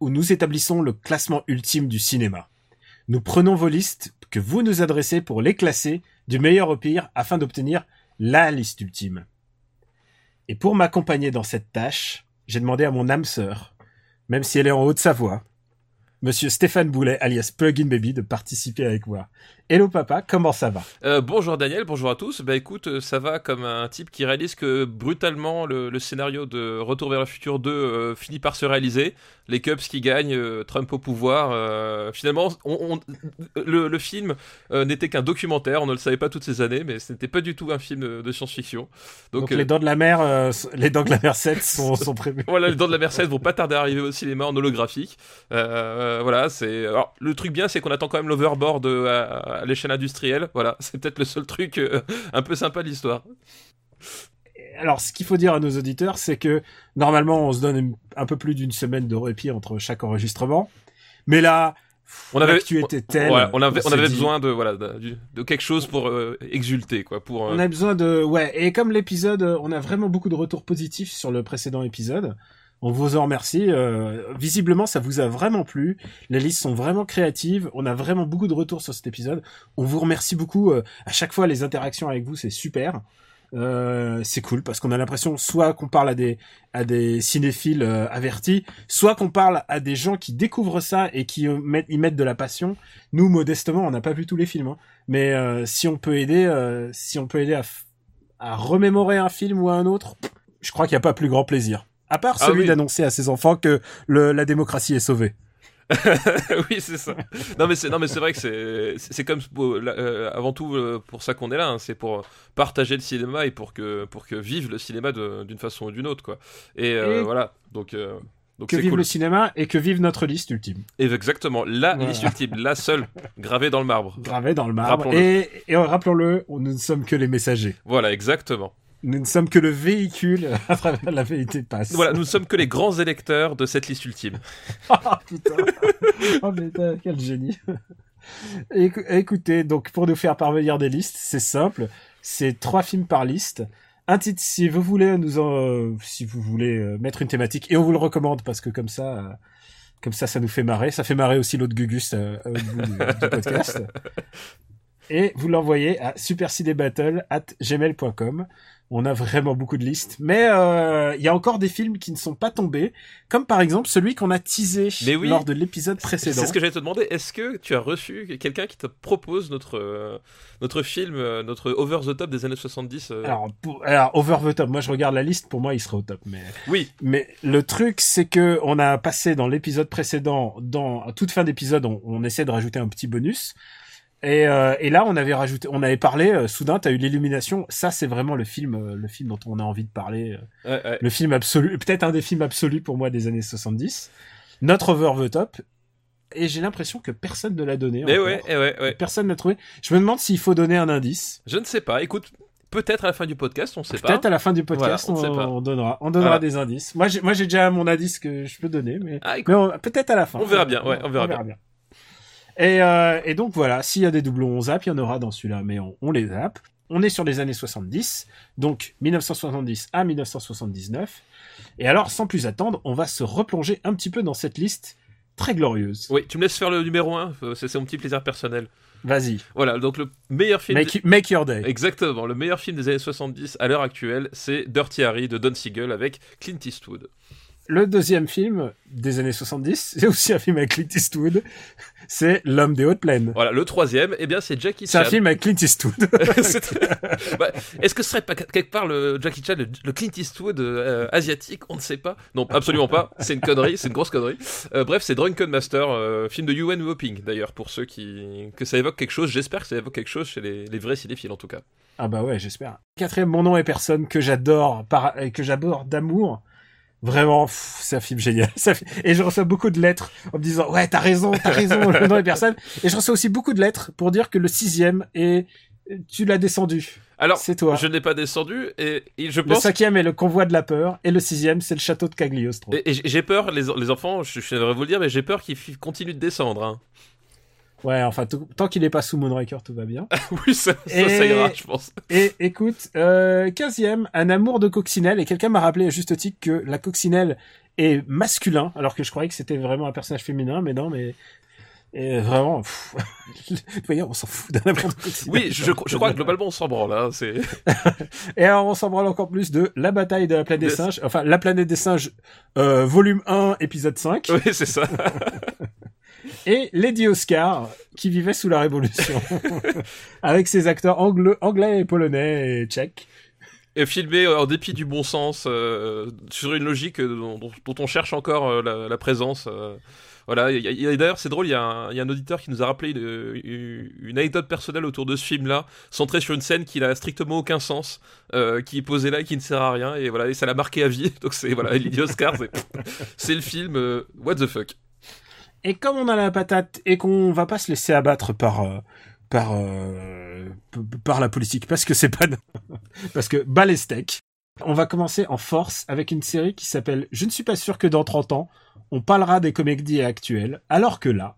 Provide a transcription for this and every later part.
où nous établissons le classement ultime du cinéma. Nous prenons vos listes que vous nous adressez pour les classer du meilleur au pire afin d'obtenir la liste ultime. Et pour m'accompagner dans cette tâche, j'ai demandé à mon âme sœur, même si elle est en Haute-Savoie, Monsieur Stéphane Boulet, alias Plugin Baby, de participer avec moi. Hello papa, comment ça va? Euh, bonjour Daniel, bonjour à tous. Bah écoute, euh, ça va comme un type qui réalise que brutalement le, le scénario de Retour vers le futur 2 euh, finit par se réaliser. Les Cubs qui gagnent, euh, Trump au pouvoir. finalement, on, on- le, le film n'était qu'un documentaire, on ne le savait pas toutes ces années, mais ce n'était pas du tout un film de, de science-fiction. Donc, Donc, les dents de la mer, les dents de la mer 7 sont, sont prévues. voilà, les dents de la Mercedes vont pas tarder à arriver au cinéma en holographique. Voilà, c'est. Alors, le truc bien, c'est qu'on attend quand même l'overboard à, à l'échelle industrielle. Voilà, c'est peut-être le seul truc euh, un peu sympa de l'histoire. Alors, ce qu'il faut dire à nos auditeurs, c'est que normalement, on se donne une- un peu plus d'une semaine de répit entre chaque enregistrement. Mais là, On avait, telle. ouais, on avait, on avait dit, besoin de voilà de, quelque chose pour euh, exulter quoi. Pour euh, On a besoin de, ouais. Et comme l'épisode, on a vraiment beaucoup de retours positifs sur le précédent épisode. On vous en remercie. Euh, visiblement, ça vous a vraiment plu. Les listes sont vraiment créatives. On a vraiment beaucoup de retours sur cet épisode. On vous remercie beaucoup. euh, à chaque fois, les interactions avec vous, c'est super. Euh, c'est cool parce qu'on a l'impression soit qu'on parle à des à des cinéphiles euh, avertis, soit qu'on parle à des gens qui découvrent ça et qui y mettent de la passion. Nous modestement, on n'a pas vu tous les films, hein. mais si on peut aider, si on peut aider à remémorer un film ou un autre, je crois qu'il n'y a pas plus grand plaisir. À part Ah celui oui. d'annoncer à ses enfants que le, la démocratie est sauvée. oui, c'est ça. Non, mais c'est non, mais c'est vrai que c'est c'est comme euh, avant tout euh, pour ça qu'on est là. hein. C'est pour partager le cinéma et pour que pour que vive le cinéma de- d'une façon ou d'une autre, quoi. Et, euh, Et- voilà. Donc euh, donc Que c'est vive cool. le cinéma et que vive notre liste ultime. Et exactement la Voilà. liste ultime, la seule gravée dans le marbre. Gravée dans le marbre. Rappelons-le. Et, et rappelons-le, on- nous ne sommes que les messagers. Voilà, exactement. Nous ne sommes que le véhicule à travers la vérité passe. Voilà, nous ne sommes que les grands électeurs de cette liste ultime. Ah putain. oh putain, quel génie. Écou- Écoutez, donc pour nous faire parvenir des listes, c'est simple. C'est trois films par liste. Un titre, si vous voulez nous en, si vous voulez euh, mettre une thématique, et on vous le recommande parce que comme ça, euh, comme ça, ça nous fait marrer. Ça fait marrer aussi l'autre Gugus euh, au bout du, du podcast. Et vous l'envoyez à supercinébattle at gmail.com. On a vraiment beaucoup de listes, mais euh, il y a encore des films qui ne sont pas tombés, comme par exemple celui qu'on a teasé oui. lors de l'épisode précédent. C'est ce que j'allais te demander. Est-ce que tu as reçu quelqu'un qui te propose notre euh, notre film, euh, notre over the top des années 70 euh, Alors, pour- alors, over the top. Moi, je regarde la liste. Pour moi, il serait au top. Mais, Oui, mais le truc, c'est que on a passé dans l'épisode précédent, dans à toute fin d'épisode, on, on essaie de rajouter un petit bonus. Et, euh, et là, on avait rajouté, on avait parlé. euh, soudain, t'as eu l'illumination. Ça, c'est vraiment le film, euh, le film dont on a envie de parler. euh, ouais, ouais. le film absolu, peut-être un des films absolus pour moi des années 70. Notre over the top. Et j'ai l'impression que personne ne l'a donné. Mais encore. ouais, eh ouais, ouais. Personne n'a trouvé. Je me demande s'il faut donner un indice. Je ne sais pas. Écoute, peut-être à la fin du podcast, on sait pas. Peut-être à la fin du podcast, Voilà, on on, on donnera, on donnera Voilà. des indices. Moi, j'ai, moi, j'ai déjà mon indice que je peux donner, mais, Ah, mais peut-être à la fin. On verra bien, ouais, on verra bien. Et, euh, et donc voilà, s'il y a des doublons, on zappe, il y en aura dans celui-là, mais on, on les zappe. On est sur les années 70, donc 1970 à 1979. Et alors, sans plus attendre, on va se replonger un petit peu dans cette liste très glorieuse. oui, tu me laisses faire le numéro 1, c'est c'est mon petit plaisir personnel. Vas-y, Voilà, donc le meilleur film. make, make your day. Exactement, le meilleur film des années 70 à l'heure actuelle, c'est Dirty Harry de Don Siegel avec Clint Eastwood. Le deuxième film des années 70, c'est aussi un film avec Clint Eastwood, c'est L'homme des hautes plaines. Voilà, le troisième, eh bien c'est Jackie C'est un Chan. film avec Clint Eastwood. Bah, Est-ce que ce serait pas quelque part le Jackie Chan, le, le Clint Eastwood euh, asiatique On ne sait pas. Non, absolument pas. C'est une connerie, c'est une grosse connerie. Euh, bref, c'est Drunken Master, euh, film de Yuan Woping d'ailleurs, pour ceux qui que ça évoque quelque chose. J'espère que ça évoque quelque chose chez les, les vrais cinéphiles en tout cas. Ah bah ouais, j'espère. Quatrième, mon nom est personne que j'adore, par... que j'aborde d'amour. Vraiment, pff, c'est un film génial. Et je reçois beaucoup de lettres en me disant ouais t'as raison, t'as raison dans les personnes. Et je reçois aussi beaucoup de lettres pour dire que le sixième est tu l'as descendu. Alors, C'est toi. je ne l'ai pas descendu et, et je Le pense. cinquième est le convoi de la peur et le sixième c'est le château de Cagliostro. Et, et j'ai- peur, les, les enfants, je, je devrais vous le dire, mais j'ai peur qu'ils continuent de descendre. Hein. Ouais, enfin tout- tant qu'il est pas sous Moonraker tout va bien. oui, ça, ça, Et- ça ira, je pense. Et écoute, euh, 15e, un amour de coccinelle. Et quelqu'un m'a rappelé à juste titre que la coccinelle est masculin, alors que je croyais que c'était vraiment un personnage féminin, mais non, mais et vraiment, pff, on s'en fout d'un amour de coccinelle. Oui, je, je, je crois que globalement on s'en branle. Hein, c'est... Et alors, on s'en branle encore plus de la bataille de la planète des singes, enfin, la planète des singes, euh, volume 1, épisode 5, Oui, c'est ça. Et Lady Oscar, qui vivait sous la Révolution, avec ses acteurs anglo- anglais et polonais et tchèques. Et filmé euh, en dépit du bon sens, euh, sur une logique euh, dont, on cherche encore la, la présence. euh. voilà, d'ailleurs c'est drôle, il y, a un- il y a un auditeur qui nous a rappelé une, anecdote personnelle autour de ce film-là, centrée sur une scène qui n'a strictement aucun sens, euh, qui est posée là et qui ne sert à rien, et voilà, et ça l'a marqué à vie. Donc c'est voilà, Lady Oscar, c'est, c'est le film euh, What the fuck. Et comme on a la patate et qu'on va pas se laisser abattre par euh, par euh, par la politique parce que c'est pas parce que bas les steaks. On va commencer en force avec une série qui s'appelle Je ne suis pas sûr que dans 30 ans on parlera des comédies actuelles alors que là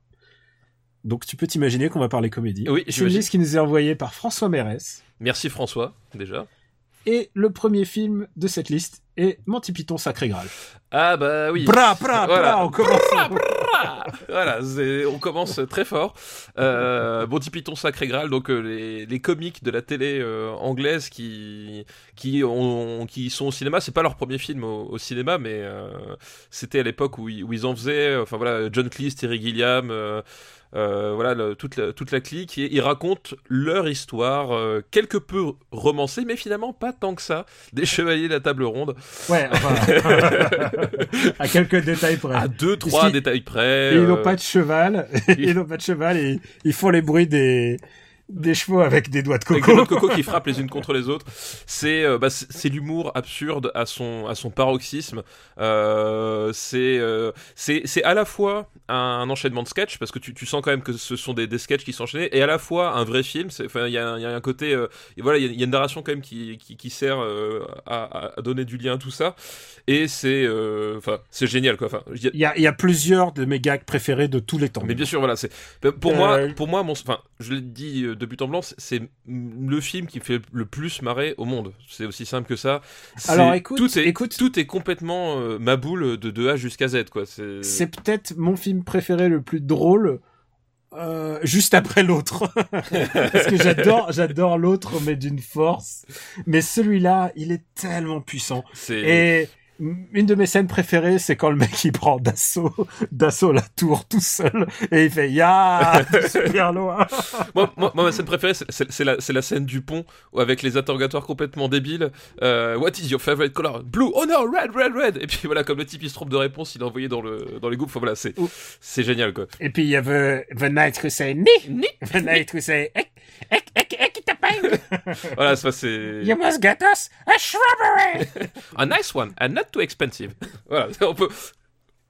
donc tu peux t'imaginer qu'on va parler comédie. Oui, c'est une liste qui nous est envoyée par François Mérès Merci François, déjà. Et le premier film de cette liste est Monty Python Sacré Graal. Ah bah oui. Bra bra Voilà. bra on commence. Ah, voilà, c'est- on commence très fort. Euh, Monty Python Sacré Graal, donc euh, les, les comiques de la télé euh, anglaise qui qui ont qui sont au cinéma, c'est pas leur premier film au, au cinéma, mais euh, c'était à l'époque où, ils- où ils en faisaient. Enfin voilà, John Cleese, Terry Gilliam. Euh, voilà le- toute la, toute la clique et ils racontent leur histoire euh, quelque peu romancée mais finalement pas tant que ça des chevaliers de la table ronde Ouais, enfin, à quelques détails près. à deux trois détails près Et ils n'ont euh, pas de cheval. ils n'ont pas de cheval et ils font les bruits des, des chevaux avec des doigts de avec coco. des noix de coco qui frappent les unes contre les autres. C'est euh, bah, c'est c'est l'humour absurde à son à son paroxysme. Euh, c'est euh, c'est à la fois un enchaînement de sketchs parce que tu, tu sens quand même que ce sont des, des sketchs qui s'enchaînent et à la fois un vrai film. Enfin, il y a, y a un côté euh, et voilà, il y, a- il y a une narration quand même qui qui, qui sert à, à donner du lien à tout ça. Et c'est enfin c'est génial quoi. Enfin, il y a- Il y a, plusieurs de mes gags préférés de tous les temps. mais bien sûr, voilà, c'est pour moi, pour moi, mon, enfin, je l'ai dit de but en blanc, c'est- le film qui me fait le plus marrer au monde. C'est aussi simple que ça. Alors, écoute, tout est, écoute. tout est complètement euh, ma boule de, de A jusqu'à Z, quoi. C'est, C'est peut-être mon film préféré le plus drôle. euh, juste après l'autre parce que j'adore j'adore l'autre mais d'une force mais celui-là il est tellement puissant c'est, Et une de mes scènes préférées, c'est quand le mec il prend d'assaut, d'assaut la tour tout seul et il fait ya super loin. moi, moi, moi, ma scène préférée, c'est, la, la scène du pont avec les interrogatoires complètement débiles. Euh, What is your favorite color? Blue. Oh no, red, red, red. Et puis voilà, comme le type il se trompe de réponse, il est envoyé dans le dans les groupes. Enfin voilà, c'est c'est génial quoi. Et puis il y a the, the night who say ni, Ni. the night who Voilà, ça c'est. you must get us a shrubbery. A nice one, and not too expensive. voilà, on peut.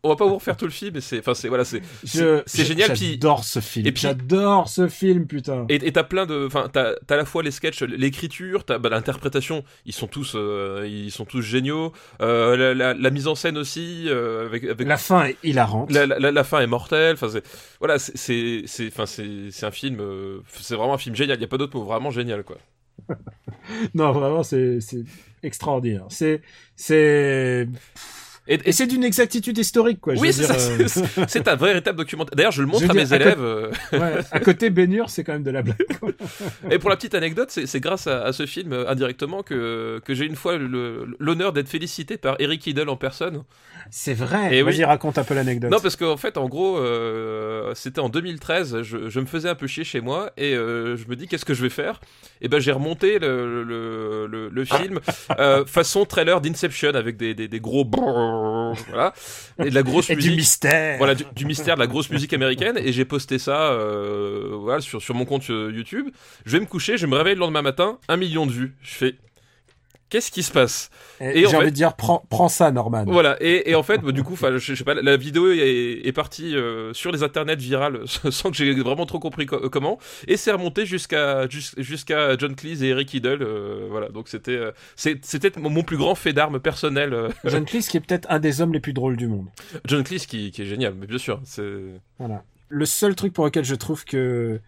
On va pas vous refaire tout le film, mais c'est, enfin c'est voilà, c'est, Je, c'est génial. J'adore ce film. et puis- j'adore ce film, putain. et t'as plein de, enfin t'as t'as à la fois les sketchs, l'écriture, t'as bah, l'interprétation, ils sont tous, euh, ils sont tous géniaux. Euh, la, la, la mise en scène aussi, euh, avec avec La fin est hilarante. la, la, la fin est mortelle. Enfin c'est, voilà, c'est c'est enfin c'est c'est un film, euh, c'est vraiment un film génial. Il y a pas d'autre mot, vraiment génial quoi. Non, vraiment, c'est c'est extraordinaire. C'est c'est Et, et c'est d'une exactitude historique, quoi. je oui, c'est dire, ça. euh, c'est- un véritable documentaire. D'ailleurs, je le montre Je à mes à élèves. euh, Ouais, à côté Bénur, c'est quand même de la blague. Et pour la petite anecdote, c'est grâce à, à ce film euh, indirectement que, que j'ai une fois l'honneur d'être félicité par Eric Idle en personne. C'est vrai. Et Vas-y, oui. raconte un peu l'anecdote. Non, parce qu'en fait, en gros, euh, c'était en 2013, je, je me faisais un peu chier chez moi et euh, je me dis qu'est-ce que je vais faire? Et ben j'ai remonté le, le, le, le film euh, façon trailer d'Inception avec des, des, des gros brrrr, voilà et de la grosse Et musique. du mystère. Voilà, du, du mystère de la grosse musique américaine, et j'ai posté ça euh, voilà, sur, sur mon compte euh, YouTube. Je vais me coucher, je me réveille le lendemain matin, un million de vues. Je fais. Qu'est-ce qui se passe Et, Et j'ai fait- envie de dire, prends, prends ça, Norman. Voilà, et, et en fait, bah, du coup, je, je sais pas, la vidéo est, est partie euh, sur les internets virales sans que j'ai vraiment trop compris co- comment, et c'est remonté jusqu'à jus- jusqu'à John Cleese et Eric Idle, euh, voilà, donc c'était euh, c'était mon, plus grand fait d'armes personnel. John Cleese qui est peut-être un des hommes les plus drôles du monde. John Cleese qui, qui est génial, mais bien sûr, c'est Voilà. Le seul truc pour lequel je trouve que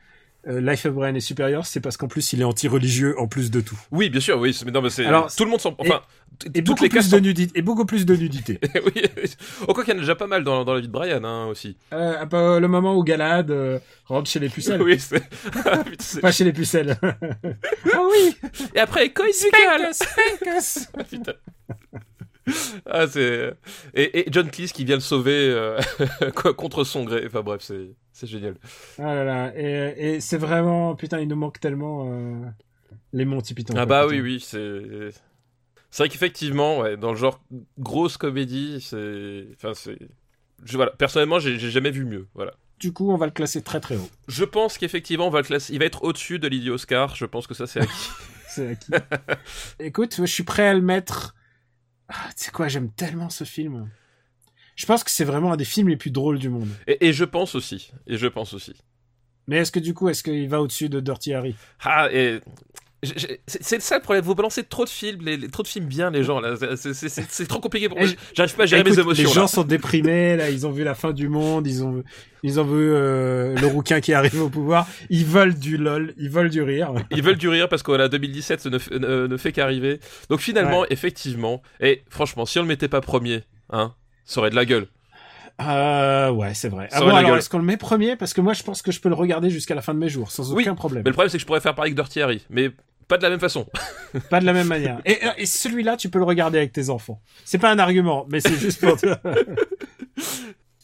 euh, Life of Brian est supérieur, c'est parce qu'en plus il est anti-religieux en plus de tout. oui, bien sûr, oui, mais non, mais c'est tout le monde s'en, enfin, Et toutes beaucoup les plus cases de nudité. Et beaucoup plus de nudité. oui, oh, quoi qu'il y en a déjà pas mal dans, dans la vie de Brian hein, aussi. euh, le moment où Galad euh, rentre chez les pucelles. Oui, c'est... Ah, Pas chez les pucelles. ah oui Et après, Putain. Ah, c'est... Et, et John Cleese qui vient le sauver euh, quoi, contre son gré. Enfin bref, c'est, c'est génial. Ah là là. Et, et c'est vraiment... Putain, il nous manque tellement euh, les Monty Python. Ah bah putain. oui, oui, c'est... C'est vrai qu'effectivement, ouais, dans le genre grosse comédie, c'est... Enfin, c'est... Je, voilà, personnellement, j'ai, j'ai jamais vu mieux, voilà. Du coup, on va le classer très très haut. Je pense qu'effectivement, on va le classer... Il va être au-dessus de Lily Oscar, je pense que ça c'est acquis. C'est acquis. Écoute, je suis prêt à le mettre... Ah, tu sais quoi, j'aime tellement ce film. Je pense que c'est vraiment un des films les plus drôles du monde. et, et je pense aussi, et je pense aussi. Mais est-ce que du coup, est-ce qu'il va au-dessus de Dirty Harry? Ah, et... C'est ça le problème, vous balancez trop de films, les, les- trop de films bien, les gens, là. C'est- trop compliqué pour moi. J'arrive pas à gérer Écoute, mes émotions. Les gens là. sont déprimés, là, ils ont vu la fin du monde, ils ont, ils ont vu euh, le rouquin qui arrive au pouvoir. Ils veulent du lol, ils veulent du rire. Ils veulent du rire parce que voilà, 2017 ne, ne- ne fait qu'arriver. Donc finalement, effectivement, et franchement, si on le mettait pas premier, hein, ça aurait de la gueule. Euh, ouais, c'est vrai. Ah bon, alors, est-ce qu'on le met premier? Parce que moi, je pense que je peux le regarder jusqu'à la fin de mes jours, sans Oui, aucun problème. Mais le problème, c'est que je pourrais faire pareil que Dirty Harry, mais pas de la même façon. Pas de la même manière. Et, et celui-là, tu peux le regarder avec tes enfants. C'est pas un argument, mais c'est juste pour te...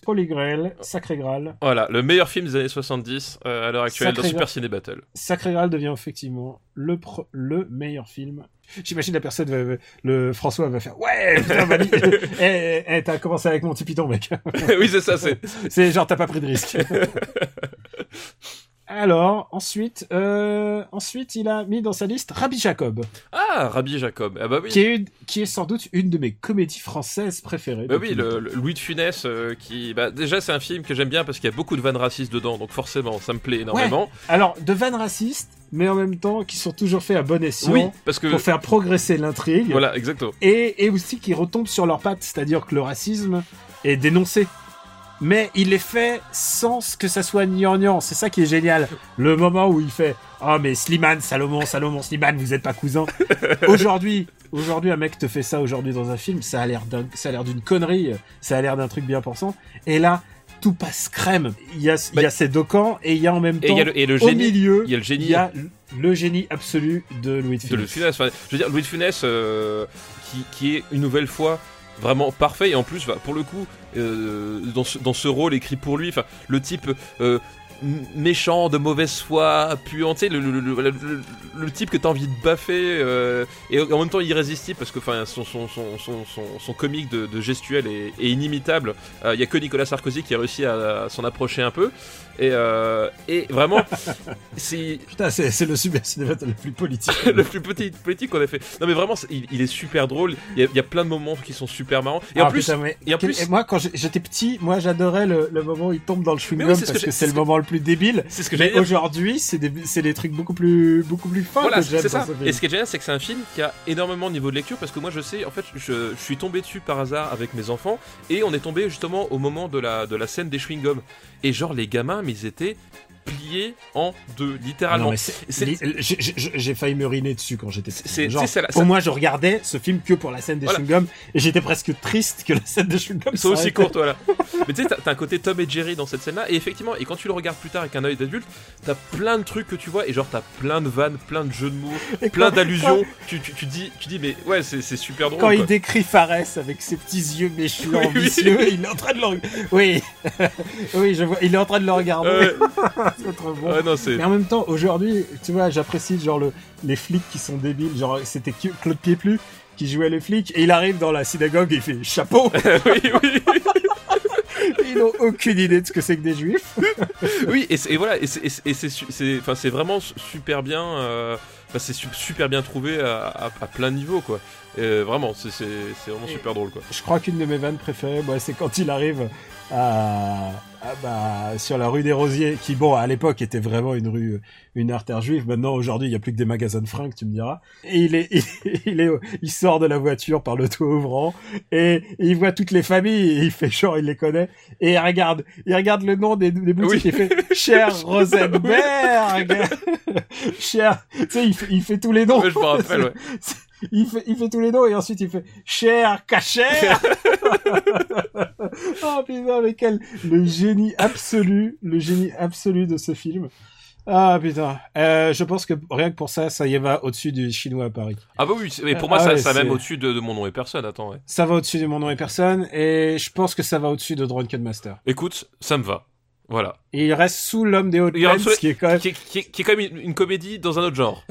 Holy Grail, Sacré Graal. Voilà, le meilleur film des années 70 euh, à l'heure actuelle Sacré dans Super. Ciné Battle. Sacré Graal devient effectivement le, pro- le meilleur film. J'imagine la personne, va- le François va faire ouais, putain, Mali, eh, eh, eh, t'as commencé avec mon Python, mec. oui, c'est ça, c'est. C'est genre t'as pas pris de risque. Alors ensuite, euh, ensuite il a mis dans sa liste Rabbi Jacob, Ah, Rabbi Jacob. Ah bah oui. qui est une- qui est sans doute une de mes comédies françaises préférées. Bah oui, le, Louis de Funès euh, qui, bah déjà c'est un film que j'aime bien parce qu'il y a beaucoup de vannes racistes dedans, donc forcément ça me plaît énormément. Alors de vannes racistes, mais en même temps qui sont toujours faits à bon escient Oui, parce que pour faire progresser l'intrigue. voilà, exactement. et, et aussi qui retombent sur leurs pattes, c'est-à-dire que le racisme est dénoncé. Mais il est fait sans que ça soit gnangnan, c'est ça qui est génial. Le moment où il fait « Oh mais Slimane, Salomon, Salomon, Slimane, vous êtes pas cousins !» Aujourd'hui, aujourd'hui un mec te fait ça aujourd'hui dans un film, ça a l'air d'un- ça a l'air d'une connerie, ça a l'air d'un truc bien pensant. Et là, tout passe crème. Il y a, il y a ces deux camps et il y a en même Et temps, il y a le, et le au génie, milieu, il y a le génie il y a le génie absolu de Louis de de Louis de Funès. Funès. Enfin, je veux dire, Louis de Funès, euh, qui, qui est une nouvelle fois vraiment parfait. Et en plus, pour le coup, euh, dans, ce, rôle écrit pour lui, le type euh, méchant, de mauvaise foi, puant, tu sais, le, le, le, le- le- le type que t'as envie de baffer euh, et en même temps irrésistible parce que enfin son, son, son, son, comique de, de gestuelle est, est inimitable. Il y a que Nicolas Sarkozy qui a réussi à, à s'en approcher un peu et, euh, et vraiment, c'est Putain, c'est le super cinéma le plus politique. le plus petit politique qu'on a fait. Non mais vraiment, il, il est super drôle. Il y, a, il y a plein de moments qui sont super marrants. Et en Ah, plus, putain, mais et en quel- plus- moi, quand j'étais petit, moi, j'adorais le, moment où il tombe dans le chewing-gum oui, parce que c'est le moment le plus débile. c'est ce que dire. aujourd'hui, c'est des, c'est des trucs beaucoup plus, beaucoup plus fins Voilà, que c'est ça. ce. Et ce qui est génial, c'est que c'est un film qui a énormément de niveau de lecture parce que moi je sais, en fait, je, je suis tombé dessus par hasard avec mes enfants et on est tombé justement au moment de la, de la scène des chewing-gums. Et genre, les gamins, mais ils étaient pliés en deux, Ah littéralement. j'ai- failli me riner dessus quand j'étais C'est- petit. Genre, Pour moi, je regardais ce film que pour la scène des Voilà. chewing-gums et j'étais presque triste que la scène des chewing-gums sont aussi courtes, voilà. Mais tu sais, t'as un côté Tom et Jerry dans cette scène-là, et effectivement, et quand tu le regardes plus tard avec un œil d'adulte, t'as plein de trucs que tu vois, et genre t'as plein de vannes, plein de jeux de mots, Et plein quand- d'allusions. Tu, tu, tu dis, tu dis, mais ouais, c'est super drôle. Quand quoi. il décrit Fares avec ses petits yeux méchants, Oui, oui. ambitieux, il est en train de le regarder. Oui, oui, je vois, il est en train de le regarder. Ouais. C'est trop bon. Ouais, non, c'est. Mais en même temps, aujourd'hui, tu vois, j'apprécie genre le, les flics qui sont débiles. Genre, c'était Cla- Claude Pieplu qui jouait les flics et il arrive dans la synagogue et il fait chapeau. oui, oui. Ils n'ont aucune idée de ce que c'est que des juifs. oui, et, voilà, et c'est- vraiment su- super bien. euh, c'est su- super bien trouvé à, à- à plein de niveaux, quoi. Et vraiment, c'est vraiment Et- super drôle, quoi. Je crois qu'une de mes vannes préférées, moi, c'est quand il arrive à, à- bah, sur la rue des Rosiers, qui, bon, à l'époque était vraiment une rue, une artère juive. Maintenant, aujourd'hui, il y a plus que des magasins de fringues, tu me diras. Et il est, il, il est, il sort de la voiture par le toit ouvrant et il voit toutes les familles et il fait genre, il les connaît et il regarde, il regarde le nom des, des boutiques Oui. il fait cher Rosenberg, cher, tu sais, il fait, il fait tous les noms. Je me rappelle, ouais. Il fait, il fait tous les noms et ensuite il fait cher, cacher. oh putain, mais quel le génie absolu, le génie absolu de ce film. Ah putain, euh, je pense que rien que pour ça, ça y va au-dessus du chinois à Paris. Ah bah oui, mais pour moi, Ah ça, ouais, ça va même au-dessus de, de mon nom et personne, attends, ouais. Ça va au-dessus de mon nom et personne et je pense que ça va au-dessus de Drunken Master. Écoute, ça me va. Voilà. Et il reste sous l'homme des hautes Il reste plaines, sous- qui est quand même. Qui est, qui est- qui est quand même une, une comédie dans un autre genre.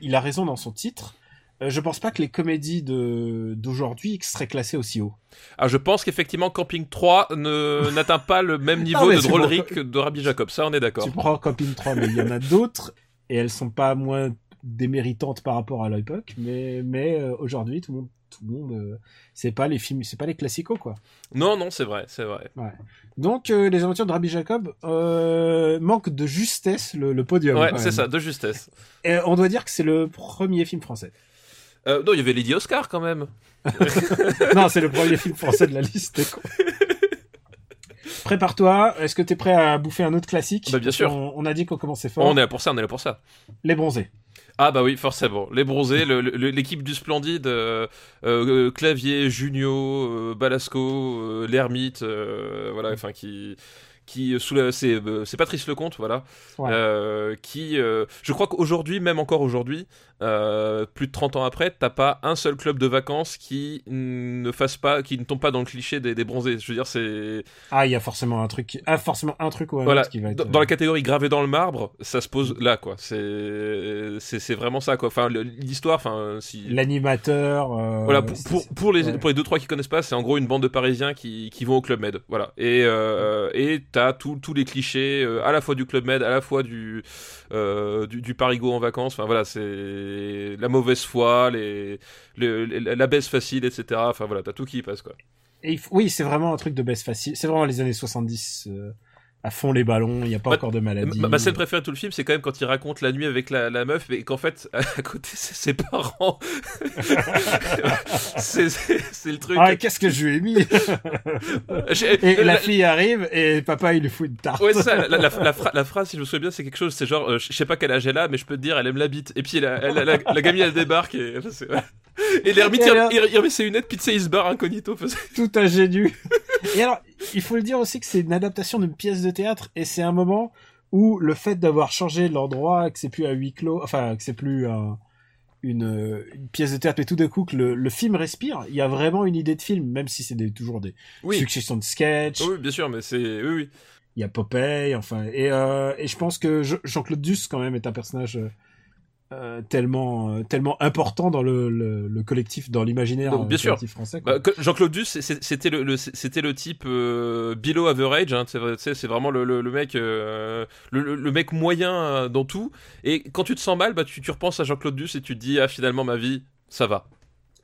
Il a raison dans son titre. Euh, je pense pas que les comédies de d'aujourd'hui seraient classées aussi haut. Ah, je pense qu'effectivement, Camping 3 ne- n'atteint pas le même niveau de drôlerie que de Rabbi Jacob. Ça, on est d'accord. Tu prends Camping 3, mais il y en a d'autres, et elles sont pas moins déméritantes par rapport à l'époque, mais, mais euh, aujourd'hui, tout le monde, tout le monde, euh, c'est pas les films, c'est pas les classicos, quoi. Non, non, c'est vrai, c'est vrai. Donc, euh, les aventures de Rabbi Jacob euh, manquent de justesse le, le podium. Ouais, c'est ça, de justesse. Et on doit dire que c'est le premier film français. Euh, non, il y avait Lady Oscar quand même. non, c'est le premier film français de la liste. Prépare-toi. Est-ce que t'es prêt à bouffer un autre classique? Bah, bien sûr. On, on a dit qu'on commençait fort. On est là pour ça, on est là pour ça. Les bronzés. Ah bah oui, forcément. Les bronzés, l'équipe du Splendide, euh, euh, Clavier, Junio, euh, Balasco, l'Ermite, voilà, enfin qui qui sous la- c'est euh, c'est Patrice Lecomte, voilà, Ouais. euh, qui euh, je crois qu'aujourd'hui, même encore aujourd'hui, euh, plus de 30 ans après, t'as pas un seul club de vacances qui ne fasse pas, qui ne tombe pas dans le cliché des, des bronzés. Je veux dire, c'est Ah, il y a forcément un truc, qui- ah, forcément un truc voilà, qui va être. dans, la catégorie gravé dans le marbre, ça se pose là, quoi. C'est c'est c'est vraiment ça, quoi. Enfin, l'histoire, enfin, si l'animateur. euh, voilà, pour, pour, les, ouais. pour les deux trois qui connaissent pas, c'est en gros une bande de Parisiens qui, qui vont au Club Med, voilà. Et euh, et t'as tous les clichés, euh, à la fois du Club Med, à la fois du euh, du, du Parigo en vacances. Enfin voilà, c'est la mauvaise foi, les, le- les- la baisse facile, etc. Enfin voilà, t'as tout qui passe quoi. Oui, c'est vraiment un truc de baisse facile. C'est vraiment les années 70 euh, à fond les ballons. Il n'y a pas Bah, encore de maladie. Ma, ma scène préférée de tout le film, c'est quand même quand il raconte la nuit avec la, la meuf, mais qu'en fait à côté c'est ses parents. c'est c'est- c'est le truc. Ah, qu'est-ce que je lui ai mis J'ai- Et la la- fille arrive et papa il lui fout une tarte. Ouais, ça. La, la, la, la phra- la phrase, si je me souviens bien, c'est quelque chose. C'est genre, euh, je sais pas quel âge elle a, mais je peux te dire, elle aime la bite. Et puis la, la gamine, elle débarque et. Et l'ermite, il, alors- il, il remet ses lunettes, sais, il se barre incognito. Tout ingénu. Et alors, il faut le dire aussi que c'est une adaptation d'une pièce de théâtre et c'est un moment où le fait d'avoir changé l'endroit, que c'est plus à huis clos, enfin que c'est plus un- une, une pièce de théâtre, mais tout d'un coup que le, le film respire, il y a vraiment une idée de film, même si c'est des, toujours des Oui. successions de sketchs. Oui, bien sûr, mais c'est. Oui, oui. Il y a Popeye, enfin, et, euh, et je pense que Je- Jean-Claude Duss quand même est un personnage euh, euh, tellement euh, tellement important dans le, le, le collectif, dans l'imaginaire Donc, bien euh, sûr. collectif français. Bah, Jean-Claude Duss, c'était le, le- c'était le type euh, below average. Hein, c'est vraiment le, mec, euh, le, mec moyen euh, dans tout. Et quand tu te sens mal, bah, tu, tu repenses à Jean-Claude Duss et tu te dis, ah, finalement, ma vie, ça va.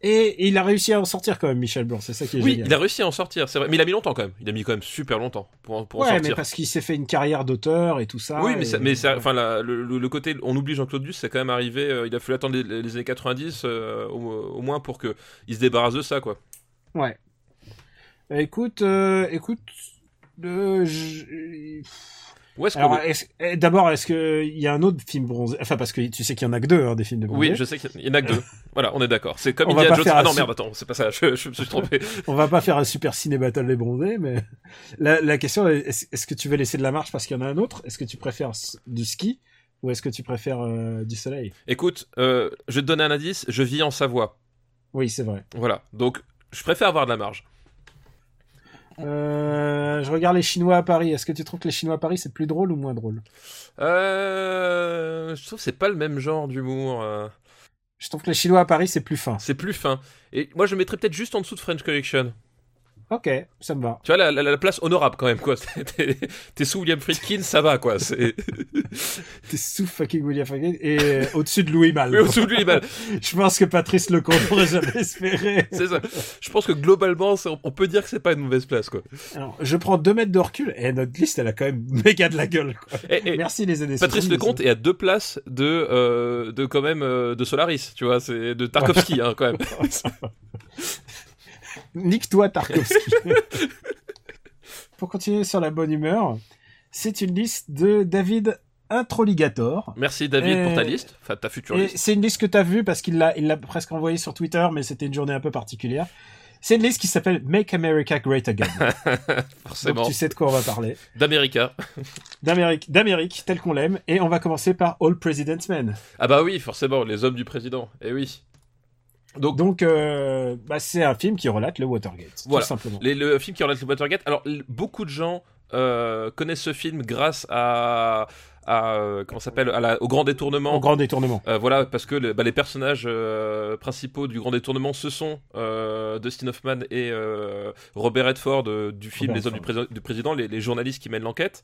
Et, et il a réussi à en sortir quand même, Michel Blanc, c'est ça qui est Oui, génial. il a réussi à en sortir, c'est vrai. Mais il a mis longtemps quand même. Il a mis quand même super longtemps pour, en- pour en ouais, sortir. mais parce qu'il s'est fait une carrière d'auteur et tout ça. Oui, mais, et- ça- mais ça- enfin, la- le, côté, on oublie Jean-Claude Duss, c'est quand même arrivé. euh, il a fallu attendre les, les années 90 euh, au, au moins pour que il se débarrasse de ça, quoi. Ouais. Écoute, euh, écoute, euh, je- Où est-ce Alors, qu'on est-ce- eh, d'abord, est-ce que il y a un autre film bronzé? Enfin, parce que tu sais qu'il y en a que deux, hein, des films de bronzé. Oui, je sais qu'il y en a que deux. voilà, on est d'accord. C'est comme On Indiana Jones. Ah non, merde, attends, c'est pas ça. Je, je me suis trompé. On va pas faire un super ciné battle des bronzés, mais la, la question est est-ce que tu veux laisser de la marche parce qu'il y en a un autre? Est-ce que tu préfères du ski ou est-ce que tu préfères euh, du soleil? Écoute, euh, je vais te donner un indice. Je vis en Savoie. Oui, c'est vrai. Voilà. Donc, je préfère avoir de la marge. Euh, je regarde les Chinois à Paris. Est-ce que tu trouves que les Chinois à Paris c'est plus drôle ou moins drôle? Euh, je trouve que c'est pas le même genre d'humour. euh. Je trouve que les Chinois à Paris c'est plus fin. C'est plus fin. Et moi, je mettrais peut-être juste en dessous de French Connection. Ok, ça me va. Tu vois, la, la- la place honorable quand même, quoi. T'es sous William Friedkin, ça va, quoi. T'es sous fucking William Friedkin et euh, au-dessus de Louis Malle. Mais au-dessous de lui, bah, Je pense que Patrice Lecomte n'aurait jamais espéré. c'est ça. Je pense que globalement, on peut dire que c'est pas une mauvaise place, quoi. Alors, je prends deux mètres de recul et notre liste, elle a quand même méga de la gueule. Quoi. Et- et Merci les années Patrice 70. Lecomte est à deux places de, euh, de quand même, euh, de Solaris, tu vois, c'est de Tarkovsky, hein, quand même. Nique-toi, Tarkovsky. Pour continuer sur la bonne humeur, c'est une liste de David Introligator. Merci David Et- pour ta liste, enfin ta future Et liste. c'est une liste que t'as vue parce qu'il l'a, il l'a presque envoyée sur Twitter, mais c'était une journée un peu particulière. C'est une liste qui s'appelle Make America Great Again. Forcément. Donc tu sais de quoi on va parler. D'America. D'Amérique, d'Amérique, tel qu'on l'aime. Et on va commencer par All President's Men. Ah bah oui, forcément, les hommes du président. Eh oui. Donc, Donc, euh, bah, c'est un film qui relate le Watergate. Voilà. Tout simplement. les- le film qui relate le Watergate. Alors, beaucoup de gens euh, connaissent ce film grâce à, à euh, comment s'appelle, au grand détournement. Au grand détournement. Euh, voilà, parce que le- bah, les personnages euh, principaux du Grand Détournement, ce sont Dustin Hoffman et Robert Redford du film Robert Les Hommes du, Président, les, les journalistes qui mènent l'enquête.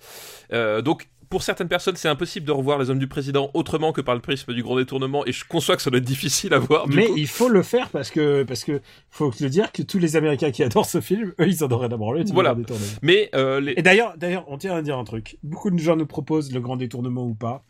Donc, pour certaines personnes, c'est impossible de revoir Les Hommes du Président autrement que par le prisme du Grand Détournement, et je conçois que ça doit être difficile à voir. Du Mais coup. il faut le faire parce que, parce que, faut le dire que tous les Américains qui adorent ce film, eux, ils en auraient d'abord le Voilà. grand détournement. Mais euh, les... Et d'ailleurs, d'ailleurs, on tient à dire un truc. Beaucoup de gens nous proposent le grand détournement ou pas.